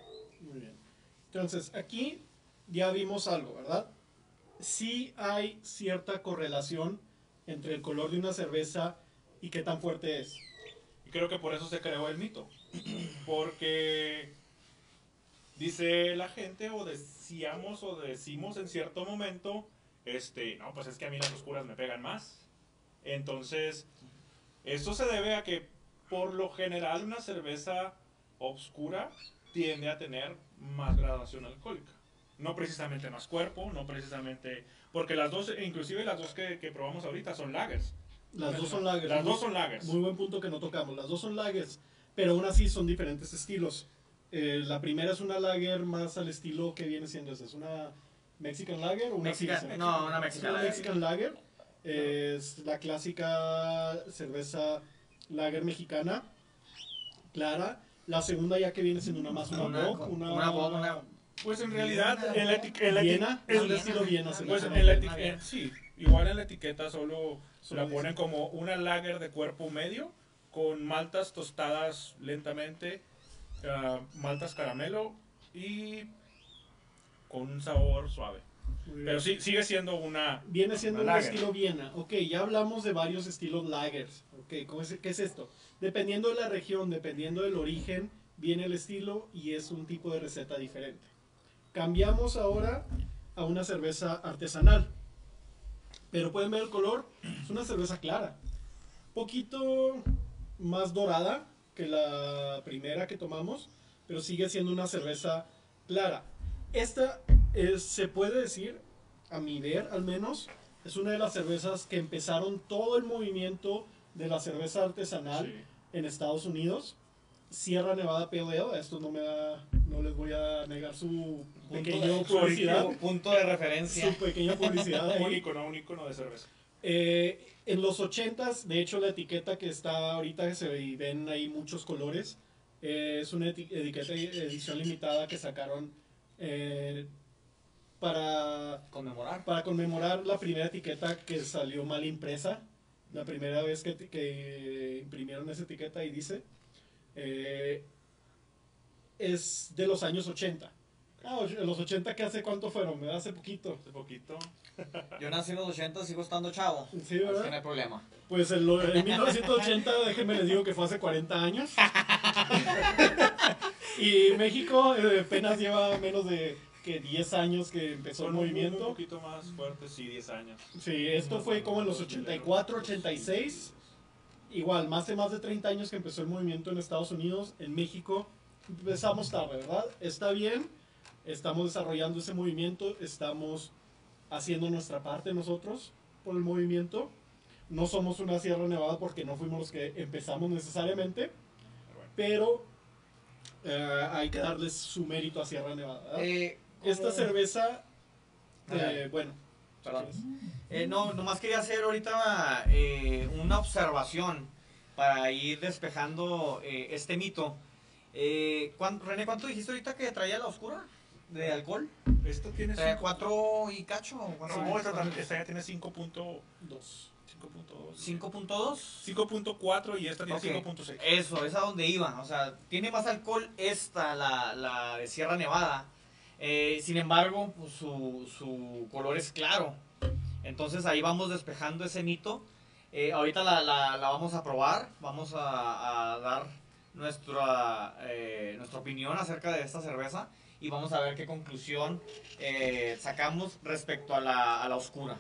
Entonces aquí ya vimos algo, ¿verdad? Sí hay cierta correlación entre el color de una cerveza y qué tan fuerte es. Y creo que por eso se creó el mito. Porque dice la gente, o decíamos, o decimos en cierto momento, este, no, pues es que a mí las oscuras me pegan más. Entonces, esto se debe a que por lo general una cerveza oscura tiende a tener más graduación alcohólica. No precisamente más cuerpo, no precisamente... Porque las dos, inclusive las dos que, que probamos ahorita son lagers. Las dos son lagers. Las dos son lagers. Muy buen punto que no tocamos. Las dos son lagers, pero aún así son diferentes estilos. Eh, la primera es una lager más al estilo que viene siendo esa. ¿Es una Mexican Lager o una Mexican, No, una Mexican Lager. Mexican Lager. es la clásica cerveza lager mexicana, clara. La segunda ya que viene siendo una más una, Una- bock, una, una una- Pues en realidad, en la, eti- en la eti- Viena, en- es un estilo Viena. Pues en la Una eti- Viena. eh, sí, igual en la etiqueta solo Solo la dice. ponen como una lager de cuerpo medio con maltas tostadas lentamente, ah, maltas caramelo y con un sabor suave. Pero sí, sigue siendo una... Viene siendo Una un lager. estilo Viena. Ok, ya hablamos de varios estilos lagers. Ok, ¿cómo es- ¿qué es esto? Dependiendo de la región, dependiendo del origen, viene el estilo y es un tipo de receta diferente. Cambiamos ahora a una cerveza artesanal. Pero pueden ver el color, es una cerveza clara. Poquito más dorada que la primera que tomamos, pero sigue siendo una cerveza clara. Esta es- se puede decir, a mi ver al menos, es una de las cervezas que empezaron todo el movimiento de la cerveza artesanal Sí. en Estados Unidos. Sierra Nevada Pale Ale, esto no, me da- no les voy a negar su pequeño publicidad. Punto, punto de referencia. Su pequeña publicidad ahí. Un icono, un icono de cerveza. Eh, en los 80s, de hecho, la etiqueta que está ahorita, se ven ahí muchos colores, eh, es una eti- etiqueta edición limitada que sacaron eh, para, Conmemorar. para conmemorar la primera etiqueta que salió mal impresa. La primera vez que, que imprimieron esa etiqueta y dice, es de los años 80. Ah, los 80 que hace cuánto fueron, me da hace poquito. Hace poquito. Yo nací en los 80, sigo estando chavo. Sí, Así ¿verdad? que no hay problema. Pues en, lo- en 1980, déjenme les digo que fue hace 40 años. y México eh, apenas lleva menos de que 10 años que empezó el Son un, un movimiento. poquito más fuertes, sí, 10 años. Sí, esto fue como en los 84, 86. Igual, más de más de 30 años que empezó el movimiento en Estados Unidos. En México empezamos tarde, ¿verdad? Está bien, estamos desarrollando ese movimiento, estamos haciendo nuestra parte nosotros por el movimiento. No somos una Sierra Nevada porque no fuimos los que empezamos necesariamente, Pero eh, hay que darles su mérito a Sierra Nevada. Eh, Esta cerveza, eh, bueno, Perdón. no, nomás quería hacer ahorita una observación para ir despejando este mito. Eh, ¿cuán- René, ¿cuánto dijiste ahorita que traía la oscura de alcohol? Esta tiene ¿Traía cinco- cuatro y cacho? No, esta, también- esta ya tiene 5.2. dos. 5.2. 5.4 y esta tiene Ok. 5.6. Eso, es a donde iba. O sea, tiene más alcohol esta, la, la de Sierra Nevada. Eh, sin embargo, pues, su, su color es claro. Entonces ahí vamos despejando ese mito. Eh, ahorita la, la- la vamos a probar. Vamos a, a dar nuestra, eh, nuestra opinión acerca de esta cerveza. Y vamos a ver qué conclusión eh, sacamos respecto a la, a la oscura.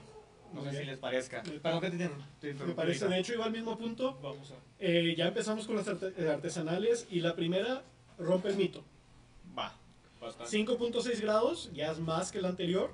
No sé si les parezca. Me Perdón que te, te Me parece, de hecho, iba al mismo punto. Vamos a. Eh, ya empezamos con las eh, artesanales y la primera rompe el mito. Va. Bastante. 5.6 grados, ya es más que la anterior.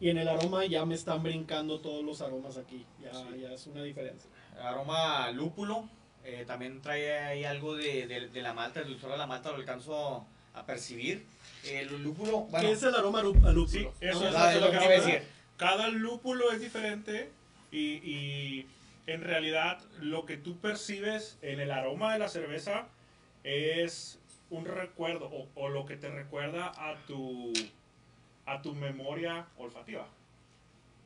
Y en el aroma ya me están brincando todos los aromas aquí. Ya, Sí. ya es una diferencia. aroma lúpulo. eh, también trae ahí algo de, de- de la malta, el dulzor de la malta lo alcanzo a percibir. El lúpulo, bueno, ¿Qué es el aroma lúpulo? Sí, eso Vamos es, a- Ah, es lo que iba a decir. Cada lúpulo es diferente y, y en realidad lo que tú percibes en el aroma de la cerveza es un recuerdo o, o lo que te recuerda a tu, a tu memoria olfativa.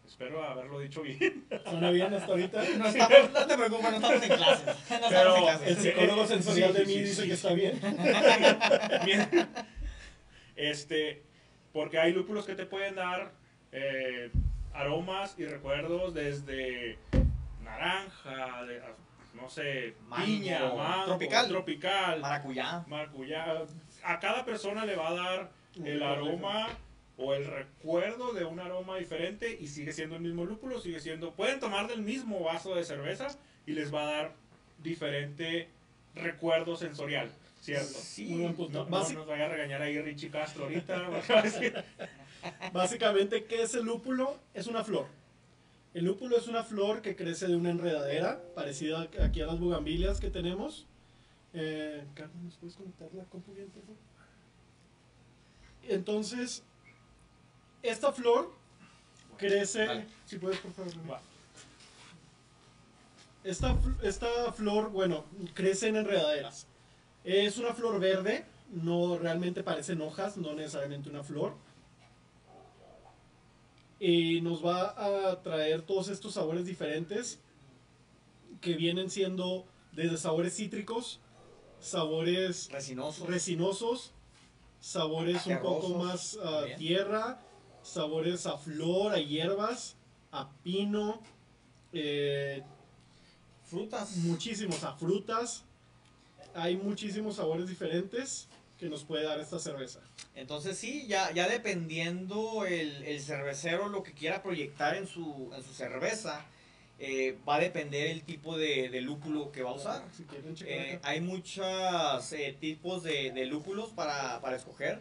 Espero haberlo dicho bien. Suena bien hasta ahorita. no, estamos, no te preocupes, no estamos en clases. No Pero- en clases. El psicólogo sensorial Sí, de mí sí, dice sí, que sí. está bien. Este, porque hay lúpulos que te pueden dar eh, aromas y recuerdos desde naranja, de, no sé, Mango, piña, mango, tropical. tropical, Maracuyá. maracuyá. A cada persona le va a dar el aroma o el recuerdo de un aroma diferente y sigue siendo el mismo lúpulo, sigue siendo, pueden tomar del mismo vaso de cerveza y les va a dar diferente recuerdo sensorial, ¿cierto? Sí. Muy buen punto. No, nos vaya a regañar ahí Richie Castro ahorita. Básicamente, ¿qué es el lúpulo? Es una flor. El lúpulo es una flor que crece de una enredadera, parecida aquí a las bugambilias que tenemos. Eh, Carmen, ¿nos puedes conectar la compu bien, por favor? Entonces, esta flor crece... Si puedes, por favor. Esta, esta flor, bueno, crece en enredaderas. Es una flor verde, no realmente parecen hojas, no necesariamente una flor. Y nos va a traer todos estos sabores diferentes que vienen siendo desde sabores cítricos, sabores Resinoso. resinosos, sabores un poco más a también. tierra, sabores a flor, a hierbas, a pino, eh, Frutas. muchísimos a frutas. Hay muchísimos sabores diferentes que nos puede dar esta cerveza. Entonces sí, ya, ya dependiendo el, el cervecero lo que quiera proyectar en su, en su cerveza, eh, va a depender el tipo de, de lúpulo que va a usar. Si Eh, hay muchos eh, tipos de, de lúpulos para, para escoger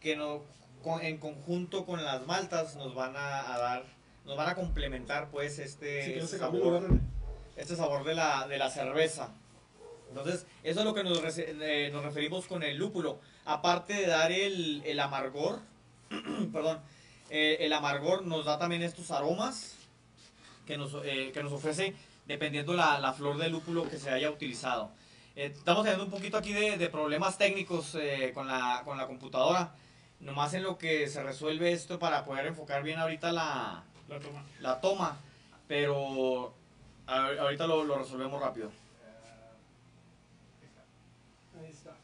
que no, con- en conjunto con las maltas nos van a, a dar, nos van a complementar pues este, Si este sabor, este sabor de la, de la cerveza. Entonces, eso es lo que nos, eh, nos referimos con el lúpulo. Aparte de dar el, el amargor, perdón, eh, el amargor nos da también estos aromas que nos, eh, que nos ofrece dependiendo la, la flor de lúpulo que se haya utilizado. Eh, estamos teniendo un poquito aquí de, de problemas técnicos con, la, con la computadora. Nomás en lo que se resuelve esto para poder enfocar bien ahorita la, La toma. la toma, pero ahorita lo, lo resolvemos rápido. Ahí está.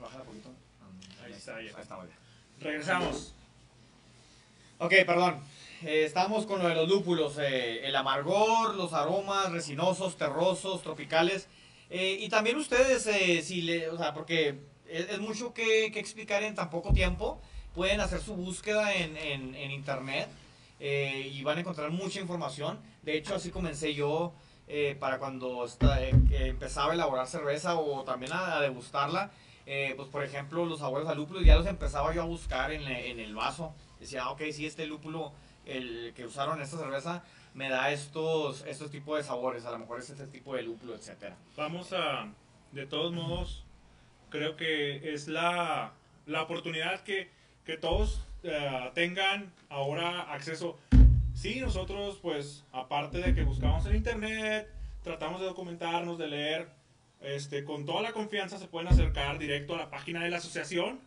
Bájala poquito. Ahí está. Ahí está, muy bien. Regresamos. Ok, perdón. Eh, estamos con lo de los lúpulos, eh, el amargor, los aromas resinosos, terrosos, tropicales. Eh, y también ustedes, eh, si le, o sea, porque es, es mucho que, que explicar en tan poco tiempo, pueden hacer su búsqueda en, en- en internet eh, y van a encontrar mucha información. De hecho, así comencé yo eh, para cuando que empezaba a elaborar cerveza o también a, a degustarla. Eh, pues por ejemplo, los sabores a lúpulo ya los empezaba yo a buscar en, en el vaso. Decía, ah, ok, sí, este lúpulo, el que usaron esta cerveza, me da estos, estos tipos de sabores. A lo mejor es este tipo de lúpulo, etcétera. Vamos a, de todos modos, creo que es la, la oportunidad que, que todos eh, tengan ahora acceso. Sí, nosotros, pues, aparte de que buscamos en internet, tratamos de documentarnos, de leer, este, con toda la confianza se pueden acercar directo a la página de la asociación.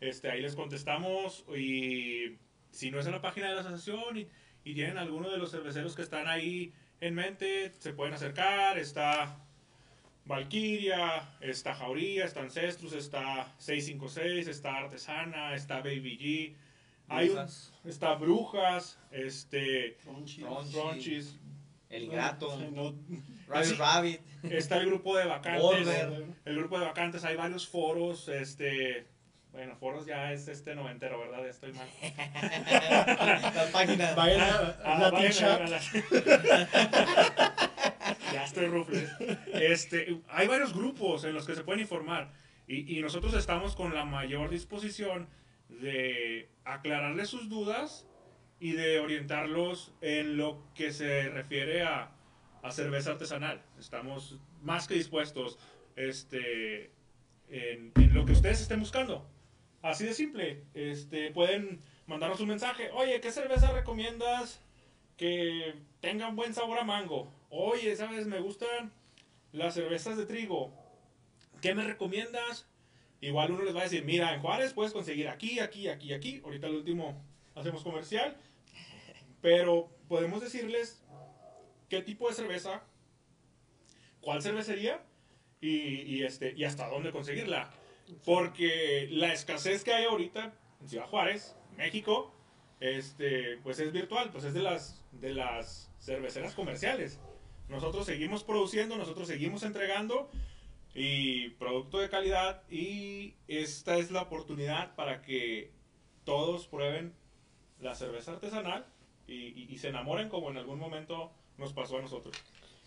Este, ahí les contestamos y si no es en la página de la asociación y, y tienen alguno de los cerveceros que están ahí en mente, se pueden acercar. Está Valkyria, está Jauría, está Ancestrus, está 656, está Artesana, está Baby G. Hay un- Brujas, está Brujas, este. Crunchies, el Sí, no- Rabbit Rabbit. está el grupo de vacantes. El grupo de vacantes, hay varios foros, este, bueno, foros ya es este noventero, ¿verdad? Estoy mal. Las páginas. Vayan a Ah, a la- ya estoy rufles. Este, hay varios grupos en los que se pueden informar y, y nosotros estamos con la mayor disposición de aclararles sus dudas y de orientarlos en lo que se refiere a, a cerveza artesanal. Estamos más que dispuestos este, en, lo que ustedes estén buscando. Así de simple. Este, pueden mandarnos un mensaje. Oye, ¿qué cerveza recomiendas que tengan buen sabor a mango? Oye, ¿sabes? Me gustan las cervezas de trigo. ¿Qué me recomiendas? Igual uno les va a decir, mira, en Juárez puedes conseguir aquí, aquí, aquí, aquí. Ahorita el último hacemos comercial. Pero podemos decirles qué tipo de cerveza, cuál cervecería y, y, este, y hasta dónde conseguirla. Porque la escasez que hay ahorita en Ciudad Juárez, México, este, pues es virtual, pues es de las, de las cerveceras comerciales. Nosotros seguimos produciendo, nosotros seguimos entregando y producto de calidad y esta es la oportunidad para que todos prueben la cerveza artesanal y, y- y se enamoren como en algún momento nos pasó a nosotros.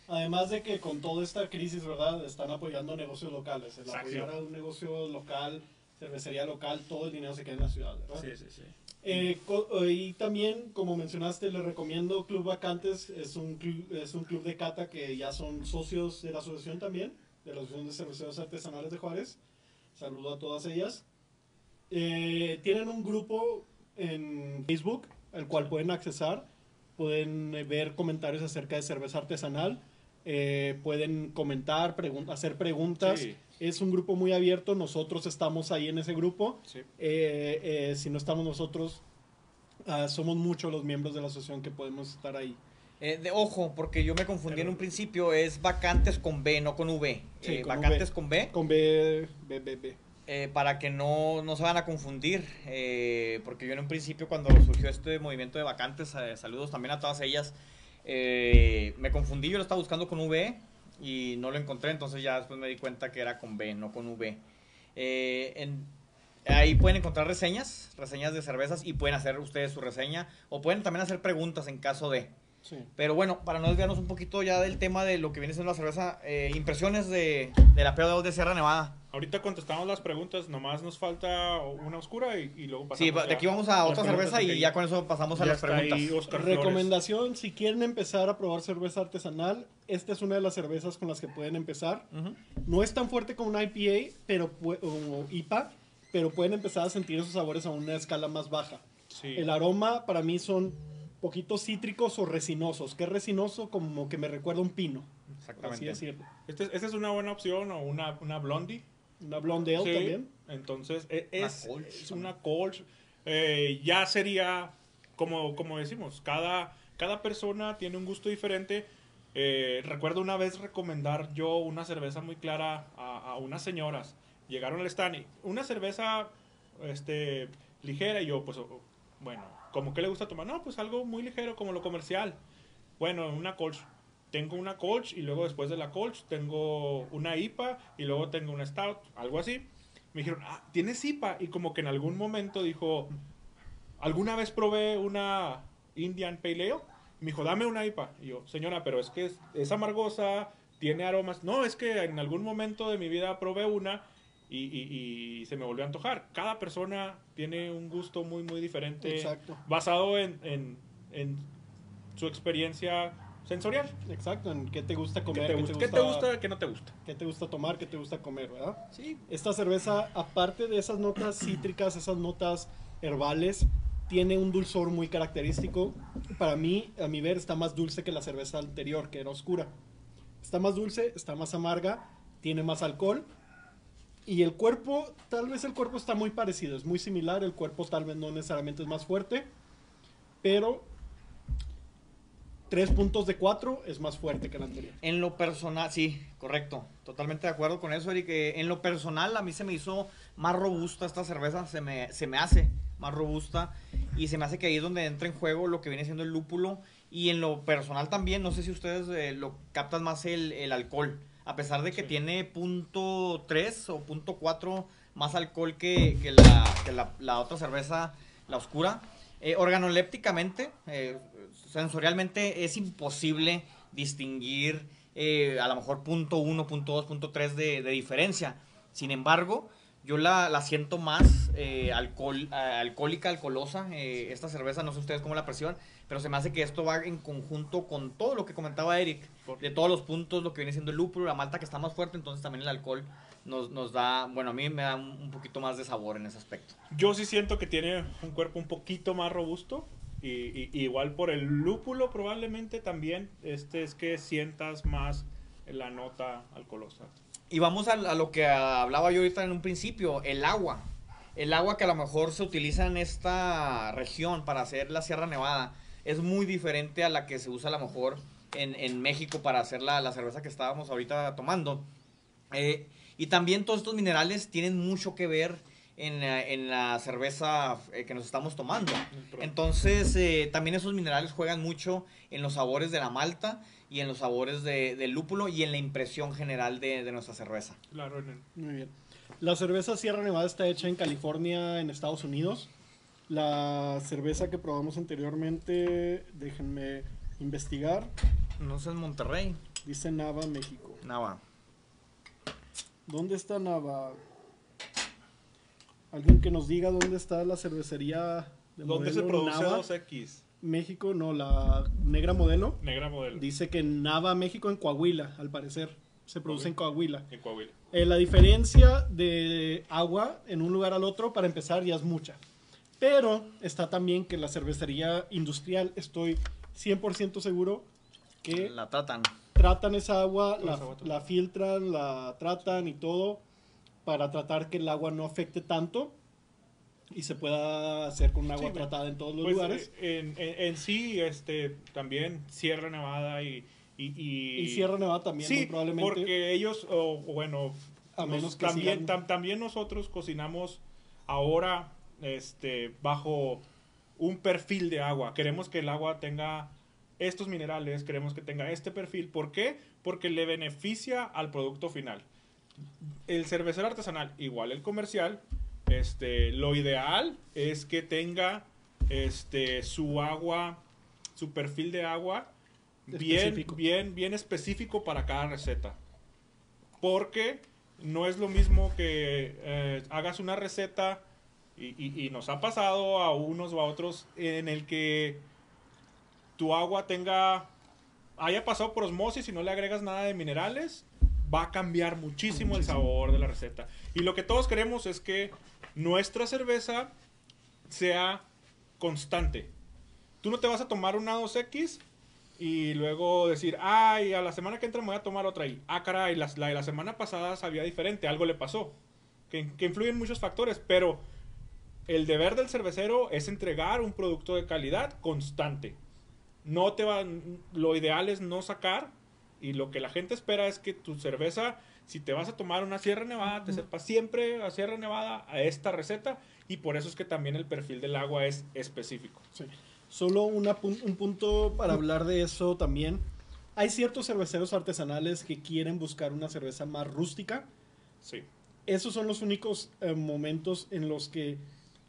Además de que con toda esta crisis, ¿verdad? Están apoyando negocios locales. El Exacto. apoyar a un negocio local, cervecería local, todo el dinero se queda en la ciudad, ¿verdad? Sí, sí, sí. Eh, eh, y también, como mencionaste, le recomiendo Club Vacantes. Es un, club, es un club de cata que ya son socios de la asociación también, de la Asociación de Cerveceros Artesanales de Juárez. Saludo a todas ellas. Eh, tienen un grupo en Facebook, al cual pueden accesar pueden eh, ver comentarios acerca de cerveza artesanal, eh, pueden comentar, pregun- hacer preguntas. Sí. Es un grupo muy abierto, nosotros estamos ahí en ese grupo. Sí. Eh, eh, si no estamos nosotros, ah, somos muchos los miembros de la asociación que podemos estar ahí. Eh, de, ojo, porque yo me confundí Pero- en un principio, es vacantes con B, no con V. Sí, Eh, con vacantes V. con B, Con B, B, B, B. eh, para que no, no se van a confundir, eh, porque yo en un principio cuando surgió este movimiento de vacantes, eh, saludos también a todas ellas, eh, me confundí, yo lo estaba buscando con V y no lo encontré, entonces ya después me di cuenta que era con B, no con V. Eh, en- ahí pueden encontrar reseñas, reseñas de cervezas y pueden hacer ustedes su reseña o pueden también hacer preguntas en caso de... Sí. Pero bueno, para no desviarnos un poquito ya del tema de lo que viene siendo la cerveza, eh, impresiones de, de la PO2 de Sierra Nevada. Ahorita contestamos las preguntas, nomás nos falta una oscura y, y luego pasamos Sí, de aquí vamos a otra cerveza y ya con eso pasamos a Ya las preguntas. Oscar Flores. Recomendación, si quieren empezar a probar cerveza artesanal, esta es una de las cervezas con las que pueden empezar. Ujú. No es tan fuerte como una IPA pero, o IPA, pero pueden empezar a sentir esos sabores a una escala más baja. Sí. El aroma para mí son poquitos cítricos o resinosos. Es resinoso como que me recuerda a un pino, por así Exactamente. decirlo. Este- esta es una buena opción o una, una blondie. Una blonde ale Sí, también. Entonces, e- Una es, Kolsch es también. una Kolsch. Eh, ya sería, como, como decimos, cada, cada persona tiene un gusto diferente. Eh, recuerdo una vez recomendar yo una cerveza muy clara a, a unas señoras. Llegaron al stand y una cerveza este, ligera y yo, pues, bueno, ¿cómo que le gusta tomar? No, pues algo muy ligero como lo comercial. Bueno, una Kolsch. Tengo una Kolsch y luego después de la Kolsch tengo una IPA y luego tengo una Stout, algo así. Me dijeron, ah, ¿tienes IPA? Y como que en algún momento dijo, ¿alguna vez probé una Indian Pale Ale? Me dijo, dame una IPA. Y yo, señora, pero es que es, es amargosa, tiene aromas. No, es que en algún momento de mi vida probé una y, y- y se me volvió a antojar. Cada persona tiene un gusto muy, muy diferente. Exacto. Basado en, en- en su experiencia sensorial. Exacto, en qué te gusta ¿Qué comer, te, gusta, ¿Qué te gusta? ¿Qué no te gusta? qué te gusta tomar, qué te gusta comer, ¿verdad? Sí. Esta cerveza, aparte de esas notas cítricas, esas notas herbales, tiene un dulzor muy característico. Para mí, a mi ver, está más dulce que la cerveza anterior, que era oscura. Está más dulce, está más amarga, tiene más alcohol. Y el cuerpo, tal vez el cuerpo está muy parecido, es muy similar. El cuerpo tal vez no necesariamente es más fuerte, pero tres puntos de cuatro es más fuerte que el anterior. En lo personal, sí, correcto. Totalmente de acuerdo con eso, Eric. Eh, En lo personal, a mí se me hizo más robusta esta cerveza. Se me, se me hace más robusta. Y se me hace que ahí es donde entra en juego lo que viene siendo el lúpulo. Y en lo personal también, no sé si ustedes eh, lo captan más el, el alcohol. A pesar de que Sí. tiene punto 3 o punto 4 más alcohol que, que la, que la, la otra cerveza, la oscura. Eh, organolépticamente, eh, sensorialmente es imposible distinguir eh, a lo mejor punto 1, punto 2, punto 3 de, de diferencia. Sin embargo, yo la, la siento más eh, alcohol, eh, alcohólica, alcoholosa, eh, esta cerveza, no sé ustedes cómo la perciban, pero se me hace que esto va en conjunto con todo lo que comentaba Eric, de todos los puntos, lo que viene siendo el lúpulo, la malta que está más fuerte, entonces también el alcohol nos, nos da, bueno, a mí me da un, un poquito más de sabor en ese aspecto. Yo sí siento que tiene un cuerpo un poquito más robusto. Y, y- igual por el lúpulo probablemente también este es que sientas más la nota alcoholosa. Y vamos a, a lo que hablaba yo ahorita en un principio, el agua. El agua que a lo mejor se utiliza en esta región para hacer la Sierra Nevada es muy diferente a la que se usa a lo mejor en, en México para hacer la, la cerveza que estábamos ahorita tomando. Eh, y también todos estos minerales tienen mucho que ver en, la- en la cerveza eh, que nos estamos tomando. Entonces, eh, también esos minerales juegan mucho en los sabores de la malta y en los sabores de- del lúpulo y en la impresión general de, de nuestra cerveza. Claro, Muy bien. La cerveza Sierra Nevada está hecha en California, en Estados Unidos. La cerveza que probamos anteriormente, déjenme investigar, No sé, en Monterrey. dice Nava, México. Nava. ¿Dónde está Nava? Alguien que nos diga dónde está la cervecería de ¿Dónde se produce Nava? 2X? México, no, la negra modelo. Negra modelo. Dice que en Nava, México, en Coahuila, al parecer. Se produce en. Coahuila. En Coahuila. Eh, la diferencia de agua en un lugar al otro, para empezar, ya es mucha. Pero está también que la cervecería industrial, estoy 100% seguro que La tratan. tratan esa agua, la, la filtran, la tratan y todo para tratar que el agua no afecte tanto y se pueda hacer con agua Sí, tratada en todos los Pues, lugares. eh, en, en- en sí, este, también Sierra Nevada y... Y, y- Y Sierra Nevada también, muy probablemente. porque ellos, o o bueno, A nos- menos que también, sigan- tam- también nosotros cocinamos ahora este, bajo un perfil de agua. Queremos que el agua tenga estos minerales, queremos que tenga este perfil. ¿Por qué? Porque le beneficia al producto final. El cervecero artesanal, igual el comercial, este, lo ideal es que tenga este, su agua, su perfil de agua bien, Específico. bien, bien específico para cada receta. Porque no es lo mismo que eh, hagas una receta y, y- y nos ha pasado a unos o a otros en el que tu agua tenga, haya pasado por osmosis y no le agregas nada de minerales, va a cambiar muchísimo, el sabor de la receta. Y lo que todos queremos es que nuestra cerveza sea constante. Tú no te vas a tomar una 2X y luego decir, ay, a la semana que entra me voy a tomar otra y, ah, caray, la, la de la semana pasada sabía diferente, algo le pasó. Que, que influyen muchos factores, pero el deber del cervecero es entregar un producto de calidad constante. No te va, lo ideal es no sacar y lo que la gente espera es que tu cerveza, si te vas a tomar una Sierra Nevada, te sepa siempre a Sierra Nevada a esta receta y por eso es que también el perfil del agua es específico. Sí. Solo una un punto para hablar de eso también. Hay ciertos cerveceros artesanales que quieren buscar una cerveza más rústica. Sí. Esos son los únicos eh, momentos en los que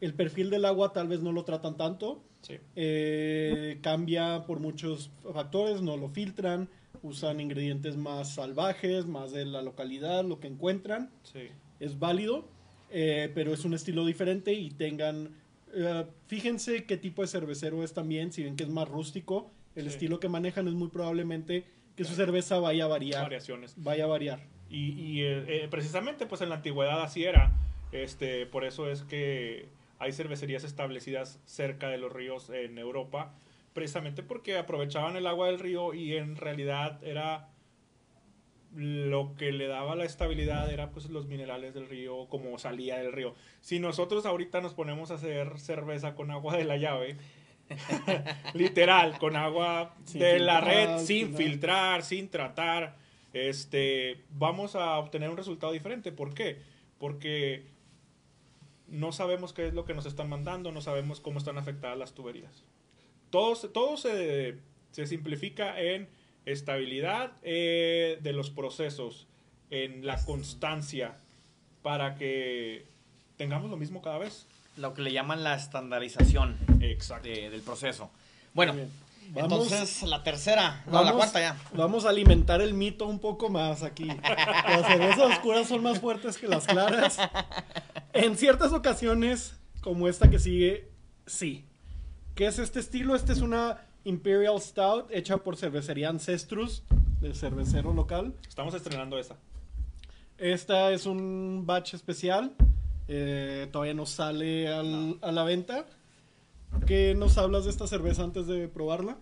el perfil del agua tal vez no lo tratan tanto. Sí. Eh, cambia por muchos factores, no lo filtran, usan ingredientes más salvajes, más de la localidad, lo que encuentran. Sí. es válido, eh, pero es un estilo diferente y tengan, eh, fíjense qué tipo de cervecero es también, si ven que es más rústico, el Sí. estilo que manejan es muy probablemente que su cerveza vaya a variar, Variaciones. vaya a variar. Y, y, eh, precisamente pues en la antigüedad así era. Este, por eso es que hay cervecerías establecidas cerca de los ríos en Europa, precisamente porque aprovechaban el agua del río y en realidad era lo que le daba la estabilidad era pues los minerales del río, como salía del río. Si nosotros ahorita nos ponemos a hacer cerveza con agua de la llave, literal, con agua Sin de la filtrar, red, sin nada. filtrar, sin tratar, este, vamos a obtener un resultado diferente. ¿Por qué? Porque no sabemos qué es lo que nos están mandando, no sabemos cómo están afectadas las tuberías. Todo, se- todo se, se simplifica en estabilidad eh, de los procesos, en la constancia, para que tengamos lo mismo cada vez. Lo que le llaman la estandarización Exacto. de- del proceso. Bueno. Vamos- entonces la tercera, no, la Vamos- cuarta ya. Vamos a alimentar el mito un poco más aquí. Las cervezas oscuras son más fuertes que las claras. En ciertas ocasiones, como esta que sigue, sí. ¿Qué es este estilo? Este es una Imperial Stout hecha por Cervecería Ancestrus, de cervecero local. Estamos estrenando esa. Esta es un batch especial. eh, todavía no sale al- a la venta. ¿Qué nos hablas de esta cerveza antes de probarla?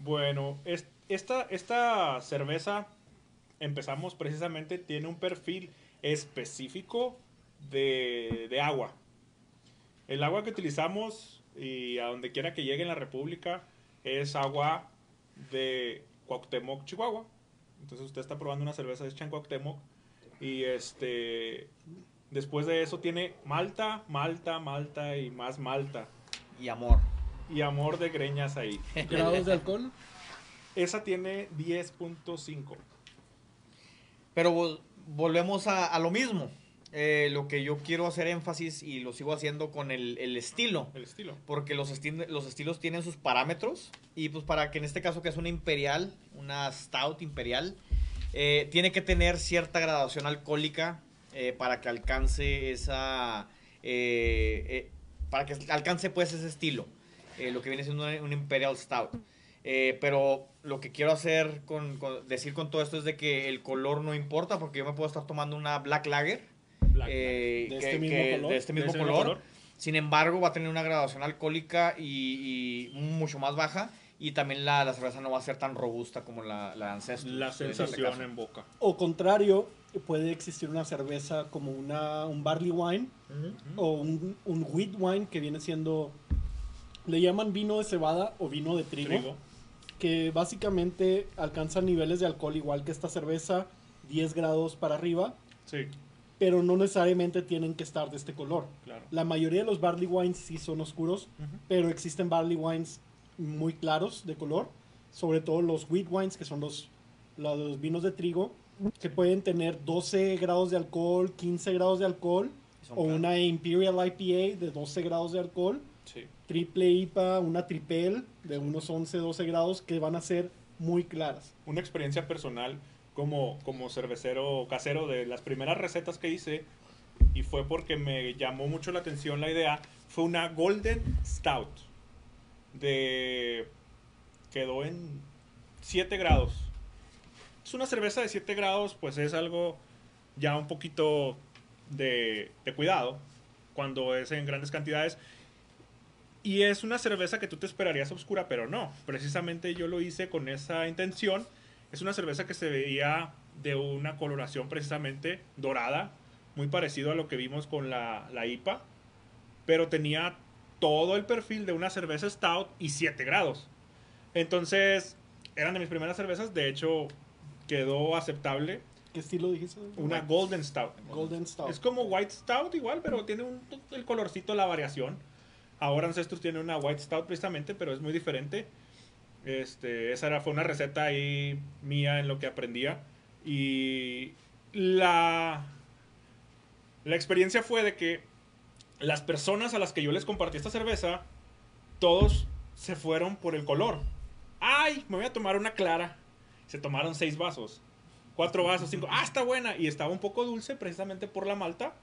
Bueno, es- esta, esta cerveza, empezamos precisamente, tiene un perfil específico de, de agua. El agua que utilizamos y a donde quiera que llegue en la República es agua de Cuauhtémoc, Chihuahua. Entonces usted está probando una cerveza hecha en Cuauhtémoc y este después de eso tiene malta, malta, malta y más malta Y amor. y amor de greñas ahí. ¿Grados de alcohol? Esa tiene 10.5. Pero vol- volvemos a, a lo mismo. Eh, lo que yo quiero hacer énfasis y lo sigo haciendo con el, el estilo. El estilo. Porque los, esti- los estilos tienen sus parámetros. Y pues para que en este caso que es una imperial, una stout imperial, eh, tiene que tener cierta graduación alcohólica eh, para que alcance esa... para que alcance pues ese estilo. lo que viene siendo una imperial stout. Eh, pero lo que quiero hacer con, con- decir con todo esto es de que el color no importa porque yo me puedo estar tomando una black lager Black eh, De que- este mismo que- color. de este mismo color, mismo color. Sin embargo, va a tener una graduación alcohólica y, y mucho más baja. Y también la, la, cerveza no va a ser tan robusta como la, la Ancestral. La sensación en boca. O contrario, puede existir una cerveza como una, un barley wine uh -huh. o un, un, wheat wine que viene siendo, le llaman vino de cebada o vino de trigo, trigo, que básicamente alcanza niveles de alcohol igual que esta cerveza, 10 grados para arriba. Sí. Pero no necesariamente tienen que estar de este color. Claro. La mayoría de los barley wines sí son oscuros, uh -huh. pero existen barley wines muy claros de color, sobre todo los wheat wines, que son los, los vinos de trigo, que pueden tener 12 grados de alcohol, 15 grados de alcohol, o claros. una Imperial IPA de 12 grados de alcohol, sí. triple IPA, una tripel de unos 11, 12 grados, que van a ser muy claras. Una experiencia personal como, como cervecero casero de las primeras recetas que hice, y fue porque me llamó mucho la atención la idea, fue una Golden Stout de quedó en 7 grados. Es una cerveza de 7 grados, pues es algo ya un poquito de, de, cuidado cuando es en grandes cantidades. Y es una cerveza que tú te esperarías oscura, pero no. Precisamente yo lo hice con esa intención. Es una cerveza que se veía de una coloración precisamente dorada, muy parecido a lo que vimos con la, la IPA, pero tenía todo el perfil de una cerveza stout y 7 grados. Entonces, eran de mis primeras cervezas, de hecho, quedó aceptable. ¿Qué estilo dijiste? Una Golden Stout. Golden Stout. Es como White Stout igual, pero tiene un, el colorcito, la variación. Ahora Ancestors tiene una White Stout precisamente, pero es muy diferente. Este, esa era, fue una receta ahí mía en lo que aprendía. Y la, la experiencia fue de que las personas a las que yo les compartí esta cerveza, todos se fueron por el color. ¡Ay! Me voy a tomar una clara. Se tomaron seis vasos. Cuatro vasos, cinco. ¡Ah, está buena! Y estaba un poco dulce precisamente por la malta.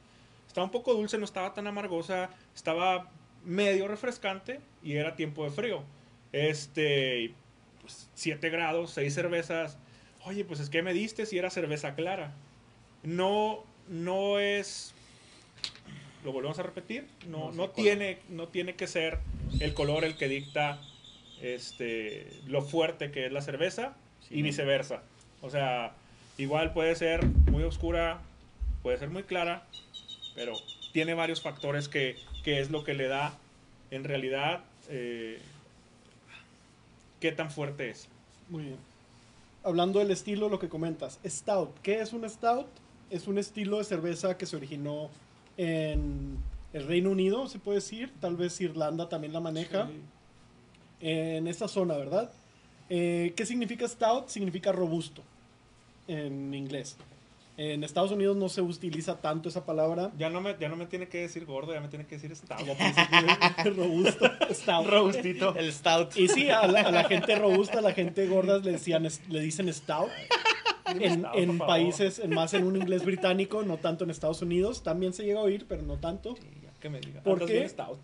Estaba un poco dulce, no estaba tan amargosa. Estaba medio refrescante y era tiempo de frío. Este, pues, 7 grados, seis cervezas. Oye, pues es que me diste si era cerveza clara. No, no es lo volvemos a repetir, no, no, no tiene, no tiene que ser el color el que dicta este, lo fuerte que es la cerveza sí. y viceversa. O sea, igual puede ser muy oscura, puede ser muy clara, pero tiene varios factores que, que es lo que le da en realidad eh, qué tan fuerte es. Muy bien. Hablando del estilo, lo que comentas, Stout. ¿Qué es un Stout? Es un estilo de cerveza que se originó en el Reino Unido, se puede decir, tal vez Irlanda también la maneja, sí. en esta zona, ¿verdad? Eh, ¿Qué significa stout? Significa robusto en inglés. En Estados Unidos no se utiliza tanto esa palabra. Ya no me, ya no me tiene que decir gordo, ya me tiene que decir stout. robusto, stout. Robustito. El stout. Y sí, a la, a la, gente robusta, a la gente gorda le, decían, le dicen stout. En, en países, más en un inglés británico, no tanto en Estados Unidos. También se llega a oír, pero no tanto. Sí, que me diga. ¿Por qué? Stout.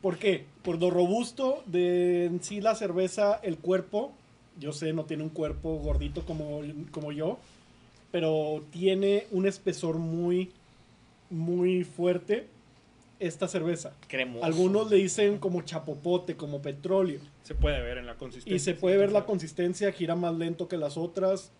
¿Por qué? Por lo robusto de en sí la cerveza, el cuerpo. Yo sé, no tiene un cuerpo gordito como, como yo, pero tiene un espesor muy, muy fuerte esta cerveza. Cremoso. Algunos le dicen como chapopote, como petróleo. Se puede ver en la consistencia. Y se puede ver la consistencia, gira más lento que las otras.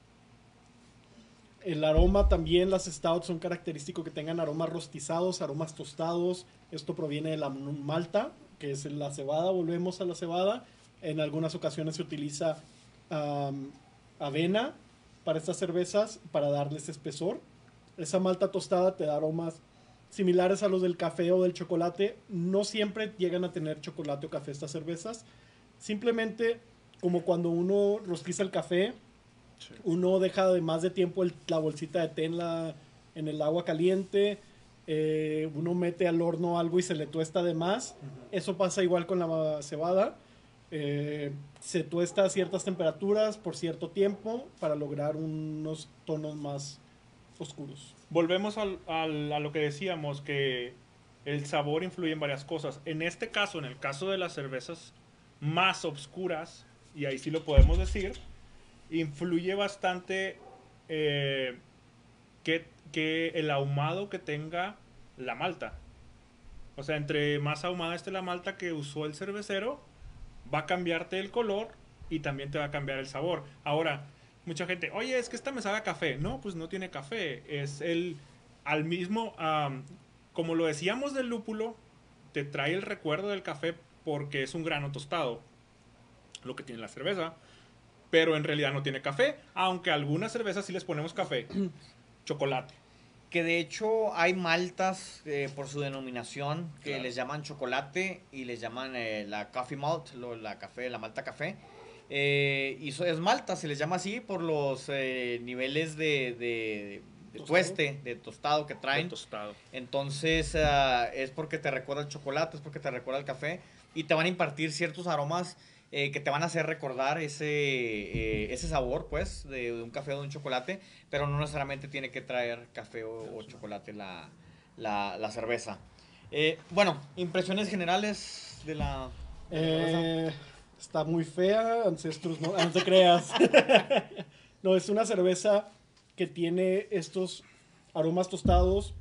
El aroma también, las stouts son característicos que tengan aromas rostizados, aromas tostados. Esto proviene de la malta, que es la cebada. Volvemos a la cebada. En algunas ocasiones se utiliza um, avena para estas cervezas para darles espesor. Esa malta tostada te da aromas similares a los del café o del chocolate. No siempre llegan a tener chocolate o café estas cervezas. Simplemente como cuando uno rostiza el café, sí. uno deja de más de tiempo el, la bolsita de té en, la, en el agua caliente, eh, uno mete al horno algo y se le tuesta de más. Uh -huh. Eso pasa igual con la cebada. Eh, se tuesta a ciertas temperaturas por cierto tiempo para lograr unos tonos más oscuros. Volvemos al, a lo que decíamos, que el sabor influye en varias cosas. En este caso, en el caso de las cervezas más oscuras, y ahí sí lo podemos decir, influye bastante eh, que, que, el ahumado que tenga la malta. O sea, entre más ahumada esté la malta que usó el cervecero, va a cambiarte el color y también te va a cambiar el sabor. Ahora, mucha gente, oye, es que esta me sabe café. No, pues no tiene café. Es el, al mismo, como lo decíamos del lúpulo, te trae el recuerdo del café porque es un grano tostado, lo que tiene la cerveza. Pero en realidad no tiene café, aunque algunas cervezas sí les ponemos café. Chocolate. Que de hecho hay maltas eh, por su denominación que Claro. les llaman chocolate y les llaman eh, la coffee malt, lo- la café, la malta café. Eh, y es malta, se les llama así por los niveles de, de, de Tostado. tueste, de tostado que traen. Tostado. Entonces ah, es porque te recuerda el chocolate, es porque te recuerda el café y te van a impartir ciertos aromas eh, que te van a hacer recordar ese, eh, ese sabor, pues, de, de un café o de un chocolate, pero no necesariamente tiene que traer café o, o chocolate la, la, la cerveza. Eh, bueno, impresiones generales de la... de la. Eh, está muy fea, Ancestros, no, no te creas. no, es una cerveza que tiene estos aromas tostados,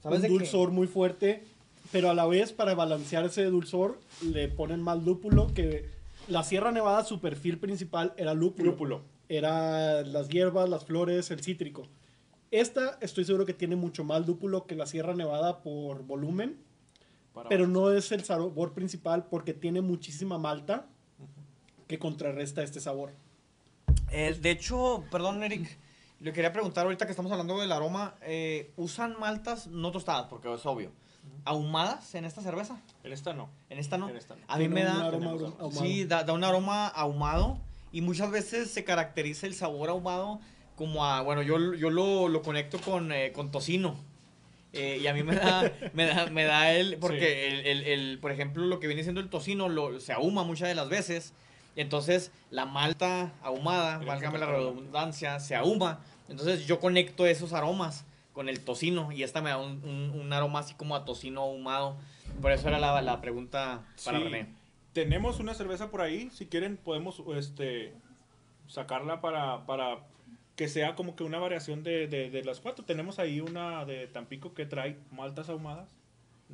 ¿Sabes un dulzor muy fuerte, pero a la vez para balancear ese dulzor le ponen más lúpulo que la Sierra Nevada su perfil principal era lúpulo. Lúpulo. Era las hierbas, las flores, el cítrico. Esta estoy seguro que tiene mucho más lúpulo que la Sierra Nevada por volumen, Para- pero no es el sabor principal porque tiene muchísima malta que contrarresta este sabor. Eh, de hecho, perdón, Eric, le quería preguntar ahorita que estamos hablando del aroma, eh, ¿usan maltas no tostadas? Porque es obvio. ¿Ahumadas en esta cerveza? En esta no. En esta no. En esta no. A mí Tiene me un da... aroma tenemos ahumado. Sí, da, da un aroma ahumado y muchas veces se caracteriza el sabor ahumado como a, bueno, yo, yo lo, lo conecto con, eh, con tocino. Eh, y a mí me da, me da, me da el, porque Sí. el, el- el, por ejemplo, lo que viene siendo el tocino lo, se ahuma muchas de las veces. Y entonces la malta ahumada, El válgame la redundancia, se ahuma. Entonces yo conecto esos aromas con el tocino y esta me da un, un- un aroma así como a tocino ahumado. Por eso era la, la pregunta para Sí. René. Tenemos una cerveza por ahí, si quieren podemos este sacarla para, para que sea como que una variación de, de, de las cuatro. Tenemos ahí una de Tampico que trae maltas ahumadas,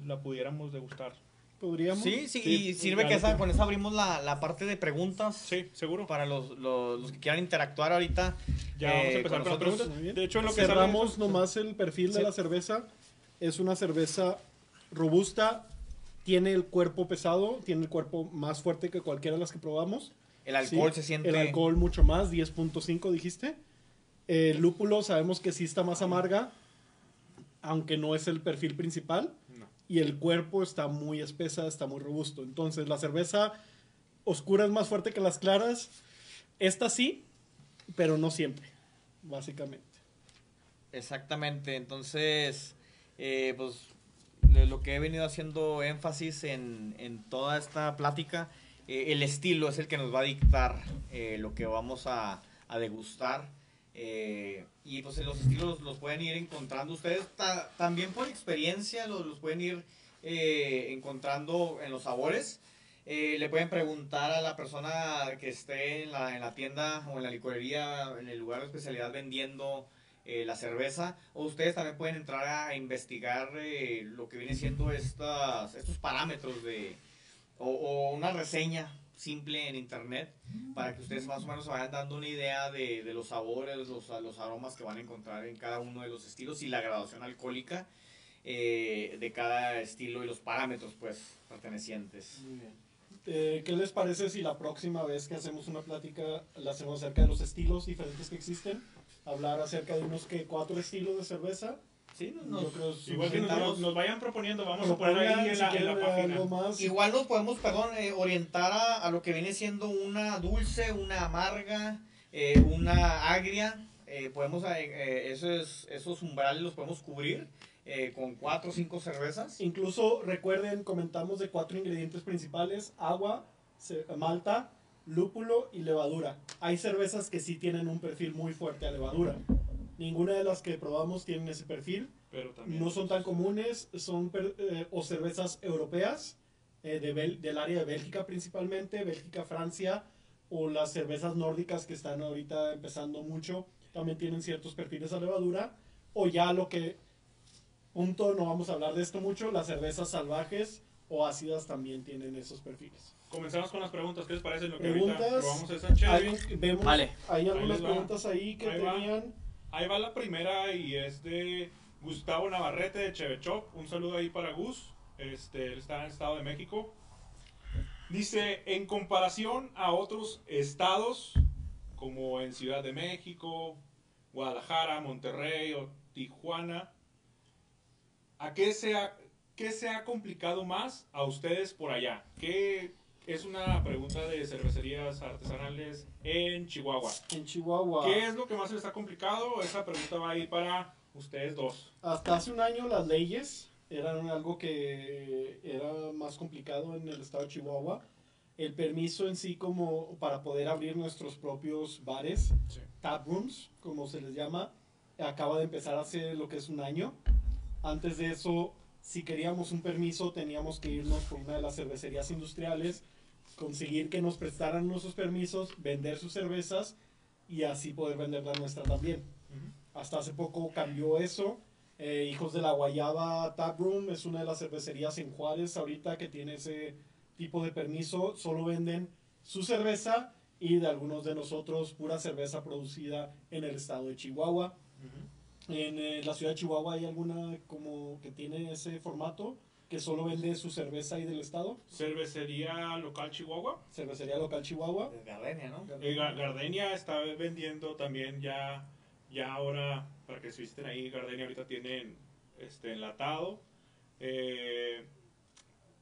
la pudiéramos degustar. ¿Podríamos? Sí, sí, Sí, y sirve que esa, con esa abrimos la, la parte de preguntas Sí, seguro. para los, los, los que quieran interactuar ahorita. Ya vamos a eh, empezar con con las preguntas. De hecho, en lo que Cerramos nomás el perfil de la cerveza. Es una cerveza robusta, tiene el cuerpo pesado, tiene el cuerpo más fuerte que cualquiera de las que probamos. El alcohol Sí, se siente. El alcohol mucho más, 10.5 dijiste. El lúpulo sabemos que sí está más amarga, aunque no es el perfil principal. No. Y el cuerpo está muy espesa, está muy robusto. Entonces la cerveza oscura es más fuerte que las claras. Esta sí, pero no siempre, básicamente. Exactamente. Entonces, eh, pues lo que he venido haciendo énfasis en, en toda esta plática, eh, el estilo es el que nos va a dictar eh, lo que vamos a degustar. Eh, y pues los estilos los pueden ir encontrando ustedes ta- también por experiencia, los, los pueden ir eh, encontrando en los sabores. Eh, le pueden preguntar a la persona que esté en la, en la tienda o en la licorería, en el lugar de especialidad vendiendo eh, la cerveza. O ustedes también pueden entrar a investigar eh, lo que viene siendo estas, estos parámetros de, o, o una reseña simple en internet para que ustedes más o menos vayan dando una idea de, de los sabores, los, los aromas que van a encontrar en cada uno de los estilos y la graduación alcohólica eh, de cada estilo y los parámetros pues pertenecientes. Muy bien. Eh, ¿Qué les parece si la próxima vez que hacemos una plática la hacemos acerca de los estilos diferentes que existen? Hablar acerca de unos que cuatro estilos de cerveza. Sí, creo es Igual que nos, nos vayan proponiendo, vamos a poner ahí en la, en la página. algo más. Igual nos podemos, perdón, eh, orientar a, a lo que viene siendo una dulce, una amarga, eh, una agria. Eh, podemos, eh, eh, esos, esos umbrales los podemos cubrir eh, con cuatro o cinco cervezas. Incluso recuerden, comentamos de cuatro ingredientes principales: agua, malta, lúpulo y levadura. Hay cervezas que sí tienen un perfil muy fuerte a levadura. Ninguna de las que probamos tienen ese perfil. Pero también. No son tan comunes, son per- eh, o cervezas europeas, eh, de Bel- del área de Bélgica principalmente, Bélgica, Francia, o las cervezas nórdicas que están ahorita empezando mucho, también tienen ciertos perfiles a levadura, o ya lo que Punto, no vamos a hablar de esto mucho. Las cervezas salvajes o ácidas también tienen esos perfiles. Comenzamos con las preguntas. ¿Qué les parece lo que Preguntas. ahorita probamos esa chévere? Hay, vemos, Vale. hay algunas preguntas ahí que Ahí va. Ahí va la primera y es de Gustavo Navarrete de Chevechop. Un saludo ahí para Gus. Este, él está en el Estado de México. Dice, en comparación a otros estados, como en Ciudad de México, Guadalajara, Monterrey o Tijuana, ¿a qué se ha, qué se ha complicado más a ustedes por allá? ¿Qué es una pregunta de cervecerías artesanales en Chihuahua? En Chihuahua, ¿Qué es lo que más les ha complicado? Esa pregunta va a ir para ustedes dos. hasta hace un año las leyes eran algo que era más complicado en el estado de Chihuahua. El permiso en sí como para poder abrir nuestros propios bares, tap rooms, como se les llama, acaba de empezar hace lo que es un año. Antes de eso, si queríamos un permiso, teníamos que irnos por una de las cervecerías industriales, conseguir que nos prestaran nuestros permisos, vender sus cervezas y así poder vender la nuestra también. Hasta hace poco cambió eso. Eh, Hijos de la Guayaba Tap Room es una de las cervecerías en Juárez ahorita que tiene ese tipo de permiso. Solo venden su cerveza y de algunos de nosotros pura cerveza producida en el estado de Chihuahua. En eh, la ciudad de Chihuahua hay alguna como que tiene ese formato que solo vende su cerveza ahí del estado. Cervecería local Chihuahua. Cervecería local Chihuahua. De Gardenia, ¿no? Eh, Ga- Gardenia está vendiendo también ya, ya ahora, para que se visiten ahí, Gardenia ahorita tienen este, enlatado. Eh,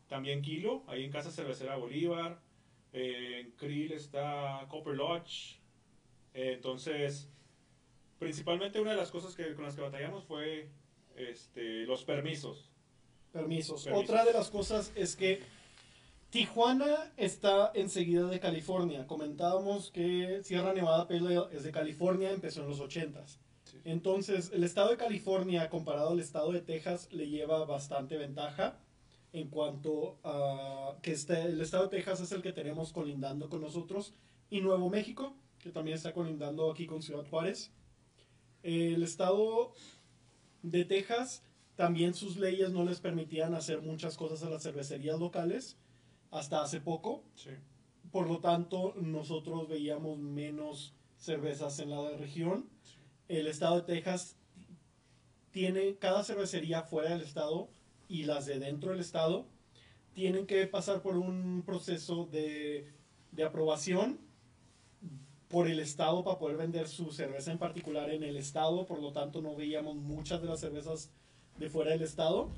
también Kilo, ahí en Casa Cervecera Bolívar. Eh, en Krill está Copper Lodge. Eh, entonces, principalmente una de las cosas que, con las que batallamos fue este, los permisos. Permisos. Permisos. Otra de las cosas es que Tijuana está enseguida de California. Comentábamos que Sierra Nevada es de California, empezó en los 80s. Sí. Entonces, el estado de California comparado al estado de Texas le lleva bastante ventaja en cuanto a que este, el estado de Texas es el que tenemos colindando con nosotros y Nuevo México, que también está colindando aquí con Ciudad Juárez. El estado de Texas también sus leyes no les permitían hacer muchas cosas a las cervecerías locales hasta hace poco. Sí. Por lo tanto, nosotros veíamos menos cervezas en la región. El estado de Texas tiene cada cervecería fuera del estado y las de dentro del estado tienen que pasar por un proceso de, de aprobación por el estado para poder vender su cerveza en particular en el estado. Por lo tanto, no veíamos muchas de las cervezas de fuera del estado.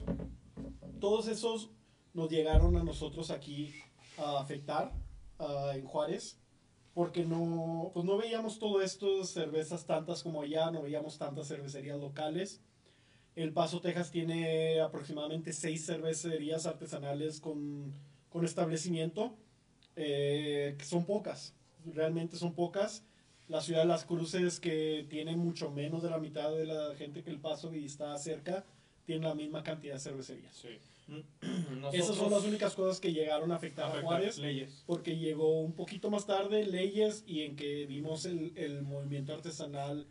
Todos esos nos llegaron a nosotros aquí a afectar en Juárez porque no, pues no veíamos todo esto, cervezas tantas como allá, no veíamos tantas cervecerías locales. El Paso, Texas tiene aproximadamente seis cervecerías artesanales con, con establecimiento, eh, que son pocas, realmente son pocas. La ciudad de Las Cruces, que tiene mucho menos de la mitad de la gente que El Paso y está cerca, tiene la misma cantidad de cervecerías. Sí. Esas son las únicas cosas que llegaron a afectar a Afecta Juárez leyes. porque llegó un poquito más tarde leyes y en que vimos el, el movimiento artesanal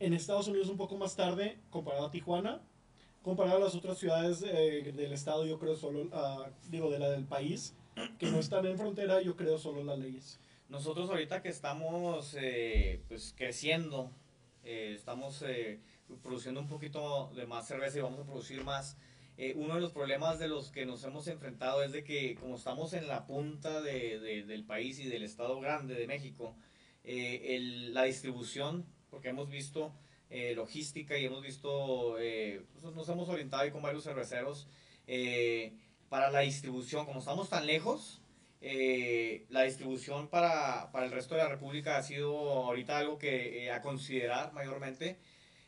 en Estados Unidos un poco más tarde comparado a Tijuana. Comparado a las otras ciudades eh, del estado, yo creo solo, ah, digo, de la del país, que no están en frontera, yo creo solo las leyes. Nosotros ahorita que estamos eh, pues creciendo, eh, estamos eh, produciendo un poquito de más cerveza y vamos a producir más. eh, uno de los problemas de los que nos hemos enfrentado es de que como estamos en la punta de- de- del país y del estado grande de México, eh, el- la distribución, porque hemos visto eh, logística y hemos visto, eh, pues nos hemos orientado ahí con varios cerveceros eh, para la distribución, como estamos tan lejos, eh, la distribución para, para el resto de la República ha sido ahorita algo que a considerar mayormente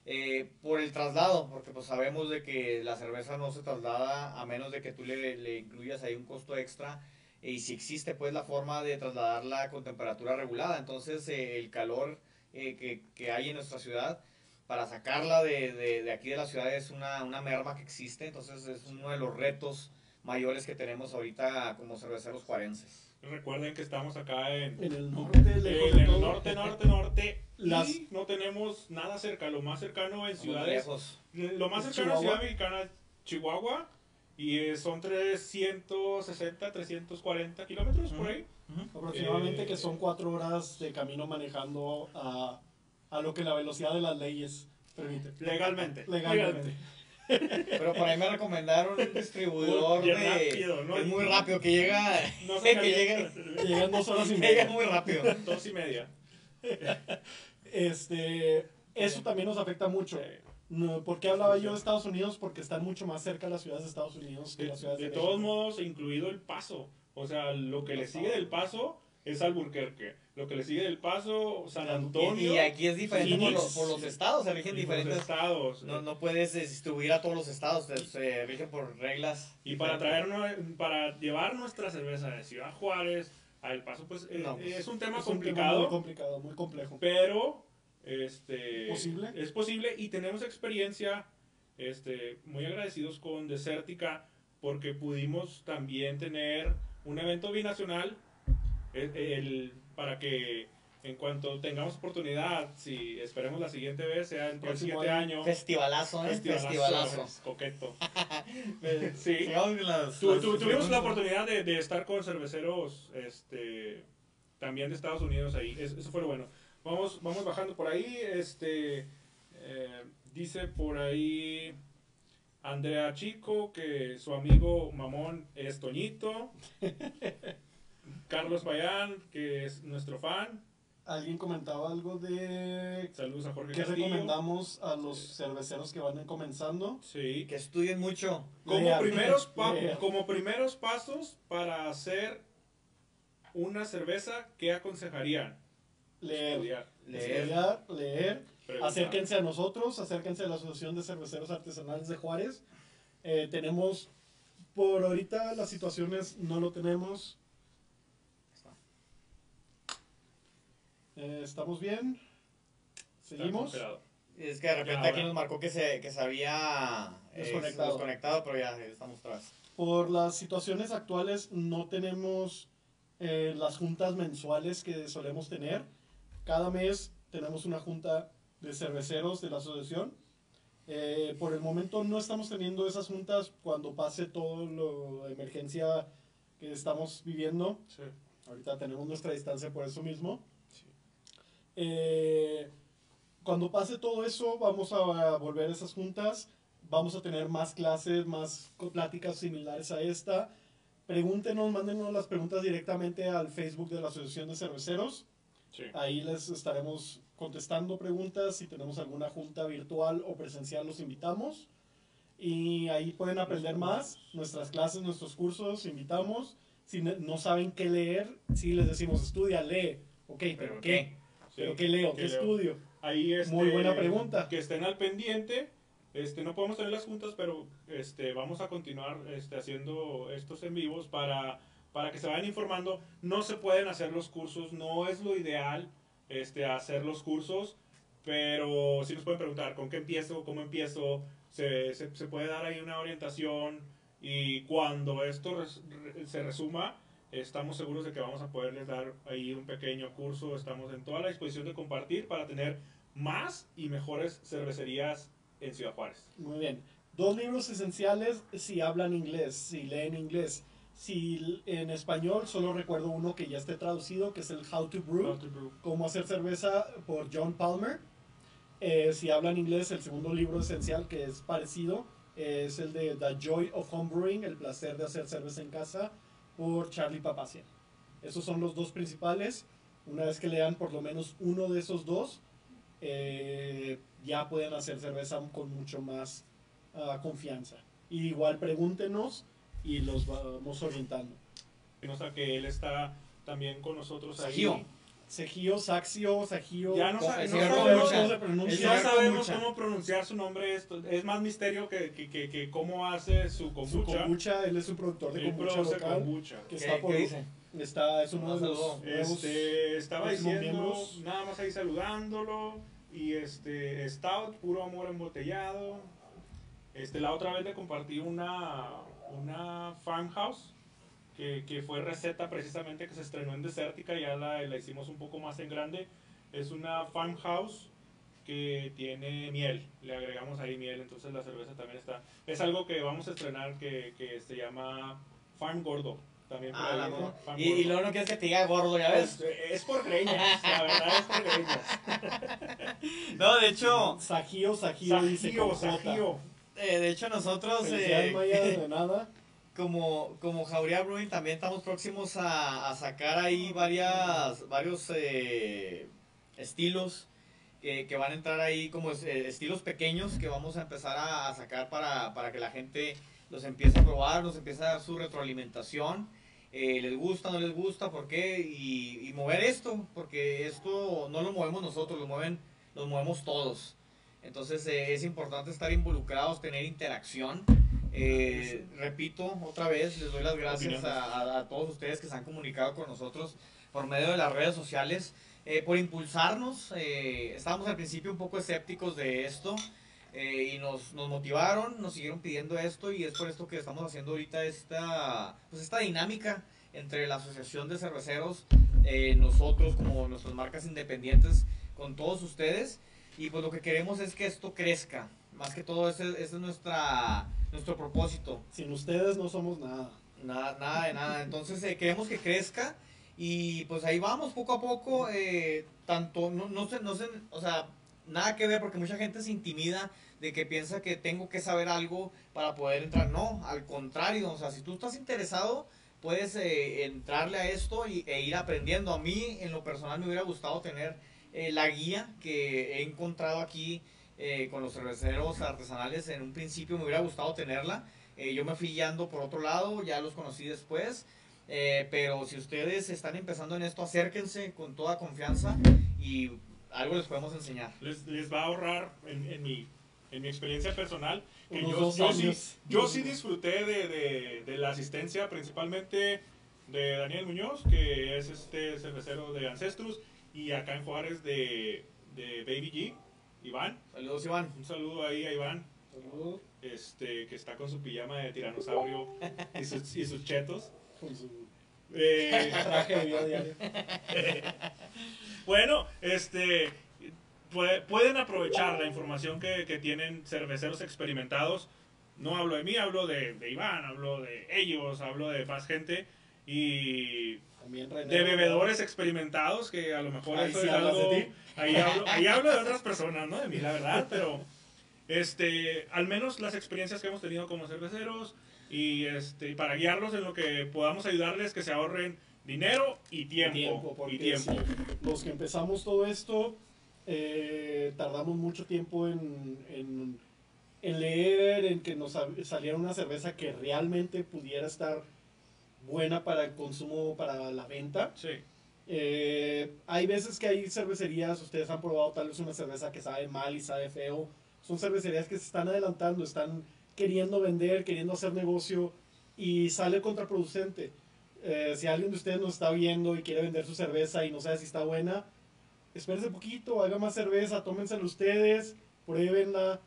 eh, por el traslado, porque pues sabemos de que la cerveza no se traslada a menos de que tú le, incluyas ahí un costo extra eh, y si existe pues la forma de trasladarla con temperatura regulada, entonces eh, el calor eh, que, que hay en nuestra ciudad para sacarla de, de, aquí de la ciudad es una, una merma que existe, entonces es uno de los retos mayores que tenemos ahorita como cerveceros juarenses. Recuerden que estamos acá en, En el norte, lejos en de el todo. norte, norte, norte, Las- Y no tenemos nada cerca, lo más cercano en ciudades. lejos. Lo más ¿Es cercano a Ciudad? Mexicana es Chihuahua. Y eh, son 360, 340 kilómetros por ahí. Aproximadamente Eh, que son cuatro horas de camino manejando a, a lo que la velocidad de las leyes permite. Legalmente. Legalmente. Pero por ahí me recomendaron un distribuidor de. rápido, ¿no? Es muy rápido, que llega. No se que llega, Llegan dos horas y llega media. muy rápido. Dos y media. Este, eso también nos afecta mucho. No, ¿Por qué hablaba yo de Estados Unidos? Porque están mucho más cerca las ciudades de Estados Unidos que De, las ciudades de de, todos México. modos, incluido el paso. O sea, lo que le sigue del paso es Alburquerque. Lo que le sigue del paso, San Antonio. Y, y aquí es diferente por los, por los estados, se rigen diferentes. estados. No, no puedes distribuir a todos los estados, se, rigen por reglas. Y para traer para llevar nuestra cerveza de Ciudad Juárez a El Paso, pues, eh, No, pues, es un tema Es un tema complicado, muy complicado, muy complejo. pero este ¿Posible? es posible y tenemos experiencia, este, muy agradecidos con Desértica porque pudimos también tener un evento binacional el, el- para que en cuanto tengamos oportunidad, si esperemos la siguiente vez, sea el Próximo siguiente año. Festivalazo, ¿eh? festivalazo, Festivalazo. coqueto. Eh, Sí. las- Tu- las- tu- tuvimos la oportunidad de, de estar con cerveceros este, también de Estados Unidos ahí. Es- eso fue lo bueno. Vamos, vamos bajando por ahí. Este, eh, dice por ahí Andrea Chico que su amigo Mamón es Toñito. Carlos Bayán, que es nuestro fan. Alguien comentaba algo de Saludos a Jorge qué Castillo. recomendamos a los cerveceros que van comenzando. Sí. Que estudien mucho. Como primeros, pa- como primeros pasos para hacer una cerveza, ¿qué aconsejarían? Leer, Estudiar, Leer. estudiar, leer. preguntar. Acérquense a nosotros, acérquense a la Asociación de Cerveceros Artesanales de Juárez. Eh, tenemos, por ahorita las situaciones no lo tenemos. Eh, ¿Estamos bien? ¿Seguimos? Es que de repente Ya, aquí nos marcó que se, que se había eh, Desconectado. desconectado, pero ya estamos vez. Por las situaciones actuales no tenemos eh, las juntas mensuales que solemos tener. Cada mes tenemos una junta de cerveceros de la asociación. Eh, por el momento no estamos teniendo esas juntas cuando pase todo lo la emergencia que estamos viviendo. Sí. Ahorita tenemos nuestra distancia por eso mismo. Eh, cuando pase todo eso, vamos a volver a esas juntas. Vamos a tener más clases, más pláticas similares a esta. Pregúntenos, mándenos las preguntas directamente al Facebook de la Asociación de Cerveceros. Sí. Ahí les estaremos contestando preguntas. Si tenemos alguna junta virtual o presencial, los invitamos. Y ahí pueden aprender más. Nuestras clases, nuestros cursos, invitamos. Si no saben qué leer, si les decimos estudia, lee. Ok, ¿Pero qué? ¿Pero qué leo? ¿Qué ¿Qué leo? estudio? Ahí este, Muy buena pregunta. Que estén al pendiente. Este, no podemos tener las juntas, pero este, vamos a continuar este, haciendo estos en vivos para, para que se vayan informando. No se pueden hacer los cursos, no es lo ideal este, hacer los cursos, pero sí nos pueden preguntar con qué empiezo, cómo empiezo, se, se, se puede dar ahí una orientación y cuando esto res- re- se resuma, estamos seguros de que vamos a poderles dar ahí un pequeño curso, estamos en toda la disposición de compartir para tener más y mejores cervecerías en Ciudad Juárez. Muy bien. Dos libros esenciales si hablan inglés, si leen inglés. Si en español solo recuerdo uno que ya esté traducido, que es el How to Brew, Cómo hacer cerveza por John Palmer. Eh, si hablan inglés, el segundo libro esencial que es parecido es el de The Joy of Homebrewing, el placer de hacer cerveza en casa, por Charlie Papazian. Esos son los dos principales. Una vez que lean por lo menos uno de esos dos, eh, ya pueden hacer cerveza con mucho más ah, confianza. Y igual pregúntenos y los vamos orientando. O sea que él está también con nosotros ahí. Sejío, Saxio, Sajío. Ya no, sabemos, Kombucha. cómo se pronuncia. No sabemos Kombucha. cómo pronunciar su nombre. Esto es más misterio que, que, que, que cómo hace su Su kombucha. kombucha, él es un productor de kombucha local. kombucha. Que ¿Qué, está por, qué dice? Está, es uno de Un los Este, estaba diciendo, miembros. nada más ahí saludándolo. Y este, Stout, puro amor embotellado. Este, la otra vez le compartí una, una fan house. Que, que fue receta precisamente que se estrenó en Desértica, ya la, la hicimos un poco más en grande. es una farmhouse que tiene miel. Le agregamos ahí miel, entonces la cerveza también está. Es algo que vamos a estrenar que, que se llama Farm Gordo. También por Ah, ahí, la ¿no? Farm y, y Gordo. luego no quieres que te diga gordo, ya es, ves. es por greñas, la verdad es por greñas. No, de hecho, Sajío, Sajío, dice Sajío, J. sajío. eh, de hecho nosotros eh, Maya, de nada. Como, como Jauría Brewing también estamos próximos a, sacar ahí varias, varios eh, estilos que, que van a entrar ahí como eh, estilos pequeños que vamos a empezar a, sacar para, para que la gente los empiece a probar, nos empiece a dar su retroalimentación. eh, les gusta, no les gusta, por qué, y, mover esto, porque esto no lo movemos nosotros, lo mueven, lo movemos todos. Entonces es importante estar involucrados, tener interacción. Eh, repito otra vez, les doy las gracias a, a- todos ustedes que se han comunicado con nosotros por medio de las redes sociales, eh, por impulsarnos. eh, estábamos al principio un poco escépticos de esto eh, y nos, nos motivaron, nos siguieron pidiendo esto y es por esto que estamos haciendo ahorita esta, pues esta dinámica entre la Asociación de Cerveceros, eh, nosotros como nuestras marcas independientes, con todos ustedes. Y pues lo que queremos es que esto crezca. Más que todo, ese es nuestra, nuestro propósito. Sin ustedes no somos nada. Nada, nada de nada. Entonces eh, queremos que crezca y pues ahí vamos poco a poco. eh, tanto, no, no sé, no sé, o sea, nada que ver porque mucha gente se intimida de que piensa que tengo que saber algo para poder entrar. No, al contrario, o sea, si tú estás interesado, puedes eh, entrarle a esto y, e ir aprendiendo. A mí, en lo personal, me hubiera gustado tener eh, la guía que he encontrado aquí eh, con los cerveceros artesanales. En un principio me hubiera gustado tenerla. Eh, yo me fui guiando por otro lado, ya los conocí después. Eh, pero si ustedes están empezando en esto, acérquense con toda confianza y algo les podemos enseñar. Les, les va a ahorrar en, en mi, en mi experiencia personal. Que yo, yo sí, yo sí disfruté de, de, de la asistencia principalmente de Daniel Muñoz, que es este cervecero de Ancestrus, y acá en Juárez de, de Baby G, Iván. Saludos, Iván. Un saludo ahí a Iván, Saludos este, que está con su pijama de tiranosaurio y sus, y sus chetos. con su Eh, traje de vida diaria. Bueno, este pue- pueden aprovechar la información que, que tienen cerveceros experimentados. No hablo de mí, hablo de, de Iván, hablo de ellos, hablo de más gente y También René. de bebedores experimentados que a lo mejor Ahí sí algo- de ti. ahí hablo, ahí hablo de otras personas, no de mí, la verdad, pero este, al menos las experiencias que hemos tenido como cerveceros y este, para guiarlos en lo que podamos ayudarles que se ahorren dinero y tiempo, Tiempo, porque y tiempo. sí, los que empezamos todo esto eh, tardamos mucho tiempo en, en, en leer, en que nos sal- saliera una cerveza que realmente pudiera estar buena para el consumo, para la venta. Sí. Eh, hay veces que hay cervecerías, ustedes han probado tal vez una cerveza que sabe mal y sabe feo. Son cervecerías que se están adelantando, están queriendo vender, queriendo hacer negocio y sale contraproducente. Eh, si alguien de ustedes nos está viendo y quiere vender su cerveza y no sabe si está buena, espérense poquito, haga más cerveza, tómensela ustedes, pruébenla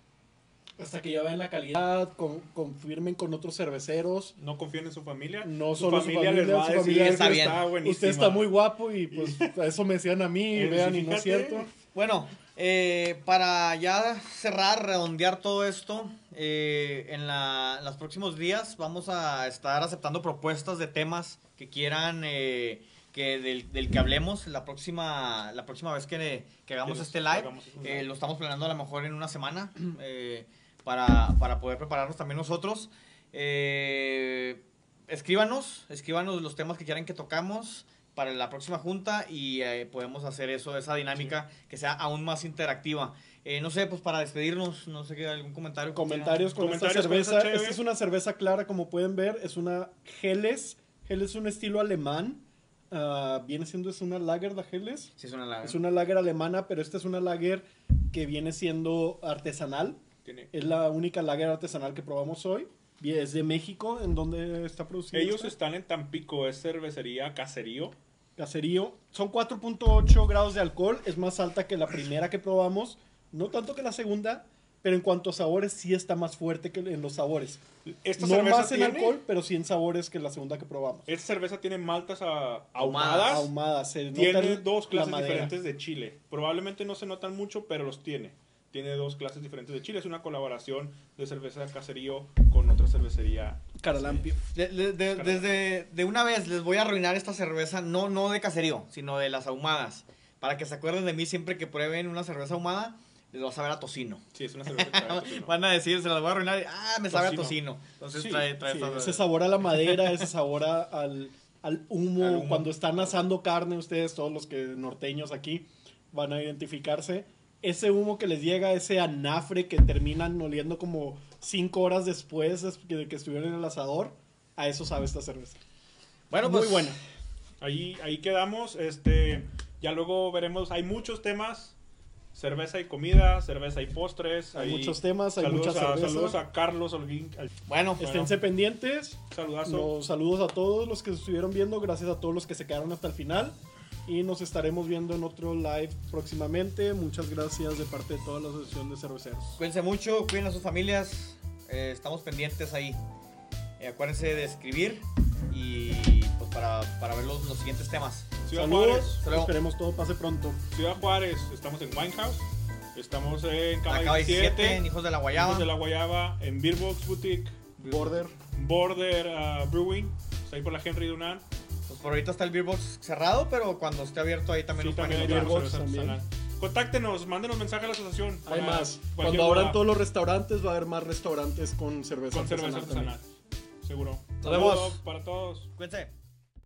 hasta que ya vean la calidad, con- confirmen con otros cerveceros. No confíen en su familia. No su solo su familia, familia, les va a su decir familia que está bien. está. Usted está muy guapo y pues a eso me decían a mí, Eh, vean y no es cierto. Bueno, eh, para ya cerrar, redondear todo esto, eh, en, la- en los próximos días vamos a estar aceptando propuestas de temas que quieran eh, que del, del que hablemos la próxima, la próxima vez que, que hagamos Que este live. hagamos un Eh, lo estamos planeando a lo mejor en una semana eh, para, para poder prepararnos también nosotros. Eh, escríbanos, escríbanos los temas que quieran que tocamos para la próxima junta y eh, podemos hacer eso, esa dinámica que sea aún más interactiva. Eh, no sé, pues para despedirnos, no sé qué, algún comentario. Comentarios con esta Comentarios con cerveza. esta. Esta es una cerveza clara, como pueden ver. Es una Helles. Helles es un estilo alemán. Ah, viene siendo es una lager la Helles. Sí, es una larga. Es una lager alemana, pero esta es una lager que viene siendo artesanal. Tiene- Es la única lager artesanal que probamos hoy. Y Es de México, en donde está producida. Ellos esta. están en Tampico, es cervecería Caserío. Caserío. Son 4.8 grados de alcohol. Es más alta que la primera que probamos. No tanto que la segunda, pero en cuanto a sabores sí está más fuerte que en los sabores. Esta no cerveza más en tiene, alcohol, pero sí en sabores que la segunda que probamos. Esta cerveza tiene maltas ah, Ahumadas. ahumadas. Ahumada, se Tiene dos la clases diferentes de chile. Probablemente no se notan mucho, pero los tiene. Tiene dos clases diferentes de chile. Es una colaboración de cerveza de caserío con otra cervecería. Caralampio. De- de- de- desde de una vez les voy a arruinar esta cerveza, no, no de caserío, sino de las ahumadas. Para que se acuerden de mí siempre que prueben una cerveza ahumada, les va a saber a tocino. Sí, es una cerveza que trae tocino. Van a decir, se las voy a arruinar. Ah, me sabe a Tocino. tocino. Entonces Sí, trae, trae Sí, ese sabor a la madera, ese sabor a- al, al humo, Al humo. cuando están asando carne, ustedes, todos los que norteños aquí, van a identificarse. Ese humo que les llega, ese anafre que terminan oliendo como cinco horas después de que, estuvieron en el asador, a eso sabe esta cerveza. Bueno, Muy pues, buena. Ahí, ahí quedamos. Este, ya luego veremos. Hay muchos temas. Cerveza y comida, cerveza y postres. Hay muchos temas, hay saludos mucha a, cerveza. Saludos a Carlos Bueno, Esténse pendientes. Saludazo. Los saludos a todos los que estuvieron viendo, gracias a todos los que se quedaron hasta el final. Y nos estaremos viendo en otro live próximamente. Muchas gracias de parte de toda la Asociación de Cerveceros. cuídense mucho, cuiden a sus familias. eh, estamos pendientes ahí. Eh, acuérdense de escribir y pues para, para ver los, los siguientes temas. Ciudad Saludos, Juárez. Esperemos todo pase pronto. Ciudad Juárez. Estamos en Winehouse. Estamos en Cava 17, 17. en Hijos de la Guayaba. de la Guayaba. En Beerbox Boutique. Border. Border ah, Brewing. Está ahí por la Henry Dunant. Por ahorita está el Beer Box cerrado, pero cuando esté abierto ahí también Sí, nos también pueden encontrar. También. Contáctenos, mándenos mensaje a la asociación. Hay más. Cuando abran duda todos los restaurantes, va a haber más restaurantes con cerveza con cerveza artesanal. Seguro. Nos vemos. Saludos para todos. Cuídense.